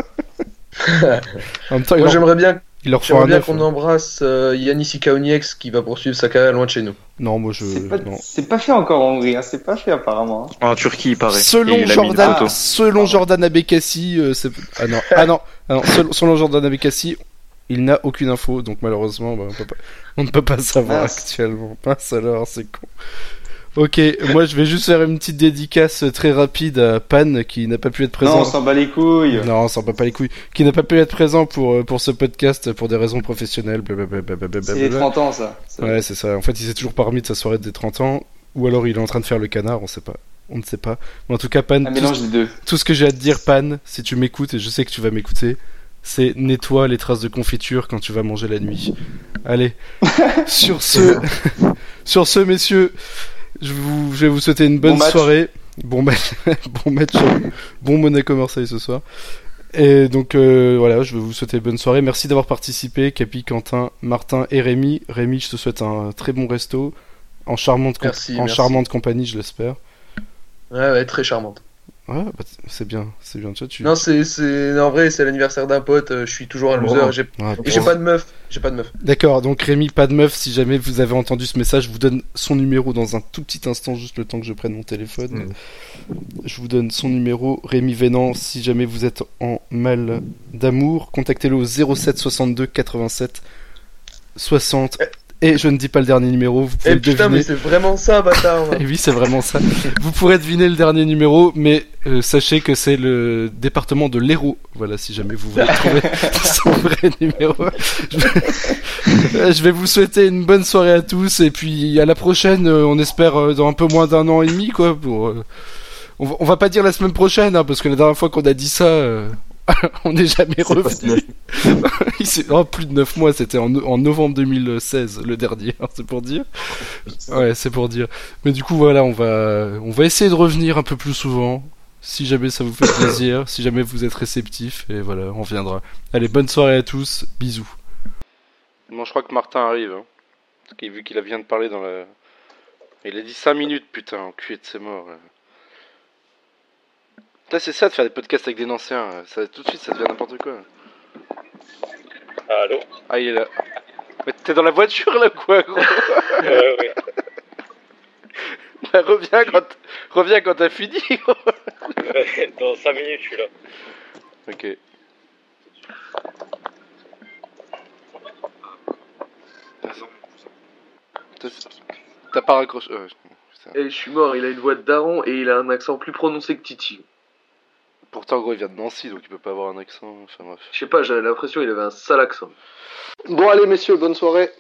En même temps, Moi j'aimerais bien, il leur faut bien qu'on hein. embrasse euh, Yannis Ikaonieks qui va poursuivre sa carrière loin de chez nous. Non, moi je. C'est pas, non. c'est pas fait encore en Hongrie, hein, c'est pas fait apparemment. hein. En Turquie, il paraît. Selon Jordan, selon Jordan Abekassi, euh, c'est- ah non, ah non, ah non, selon, selon Jordan Abekassi, il n'a aucune info, donc malheureusement, bah, on, peut pas- on ne peut pas savoir Mince. actuellement. Mince alors, c'est con. Ok, moi je vais juste faire une petite dédicace très rapide à Pan qui n'a pas pu être Non, présent. on s'en bat les couilles. Non, on s'en bat pas les couilles. Qui n'a pas pu être présent pour, euh, pour ce podcast pour des raisons professionnelles. C'est les 30 ans ça. Ouais, c'est ça. En fait, il s'est toujours pas remis de sa soirée des 30 ans. Ou alors il est en train de faire le canard, on sait pas. On ne sait pas. Mais en tout cas, Pan, Un tout, mélange des deux. tout ce que j'ai à te dire, Pan, si tu m'écoutes, et je sais que tu vas m'écouter, c'est nettoie les traces de confiture quand tu vas manger la nuit. Allez. sur ce, sur ce, messieurs, je, vous, je vais vous souhaiter une bonne Bon soirée. Bon match, bon match, bon Monaco-Marseille ce soir. Et donc euh, voilà, je vais vous souhaiter une bonne soirée. Merci d'avoir participé, Capi, Quentin, Martin et Rémi. Rémi, je te souhaite un très bon resto, en charmante, comp- Merci, en merci. charmante compagnie, je l'espère. Ouais, ouais, très charmante. Ouais, bah, c'est bien, c'est bien. Tu vois, tu... Non, c'est, c'est, en vrai, c'est l'anniversaire d'un pote, euh, je suis toujours un loser, Bon. j'ai, Ah, et j'ai bon. pas de meuf, j'ai pas de meuf. D'accord, donc Rémi, pas de meuf. Si jamais vous avez entendu ce message, je vous donne son numéro dans un tout petit instant, juste le temps que je prenne mon téléphone. Mm. Je vous donne son numéro, Rémi Vénan. Si jamais vous êtes en mal d'amour, contactez-le au 07 62 87 60. Et je ne dis pas le dernier numéro, vous pouvez Eh le putain, deviner. mais c'est vraiment ça, bâtard. Et oui, c'est vraiment ça. Vous pourrez deviner le dernier numéro, mais euh, sachez que c'est le département de l'Hérault. Voilà, si jamais vous voulez trouver son vrai numéro. Je vais- Euh, Je vais vous souhaiter une bonne soirée à tous, et puis à la prochaine, euh, on espère dans un peu moins d'un an et demi, quoi. Pour, on, va, pas dire la semaine prochaine, hein, parce que la dernière fois qu'on a dit ça, euh, on n'est jamais revenu. Oh, plus de 9 mois, c'était en novembre 2016, le dernier, hein, c'est pour dire. Ouais, c'est pour dire. Mais du coup, voilà, on va, on va essayer de revenir un peu plus souvent. Si jamais ça vous fait plaisir, si jamais vous êtes réceptif, et voilà, on reviendra. Allez, bonne soirée à tous, bisous. Bon, je crois que Martin arrive, hein. Parce qu'il- vu qu'il a vient de parler dans la. Il a dit 5 minutes, putain, enculé de ses morts. là. Là, c'est ça de faire des podcasts avec des anciens. Ça, tout de suite, ça devient n'importe quoi. Allô? Ah, il est là. Mais t'es dans la voiture là ou quoi, gros? Ouais, ouais. Bah, reviens quand, reviens quand t'as fini. Dans 5 minutes, je suis là. Ok. T'as- T'as pas raccroché. ouais, putain. Et je suis mort, il a une voix de daron et il a un accent plus prononcé que Titi. Pourtant, gros, il vient de Nancy, donc il peut pas avoir un accent. Enfin bref. Je sais pas, j'avais l'impression qu'il avait un sale accent. Bon allez messieurs, bonne soirée.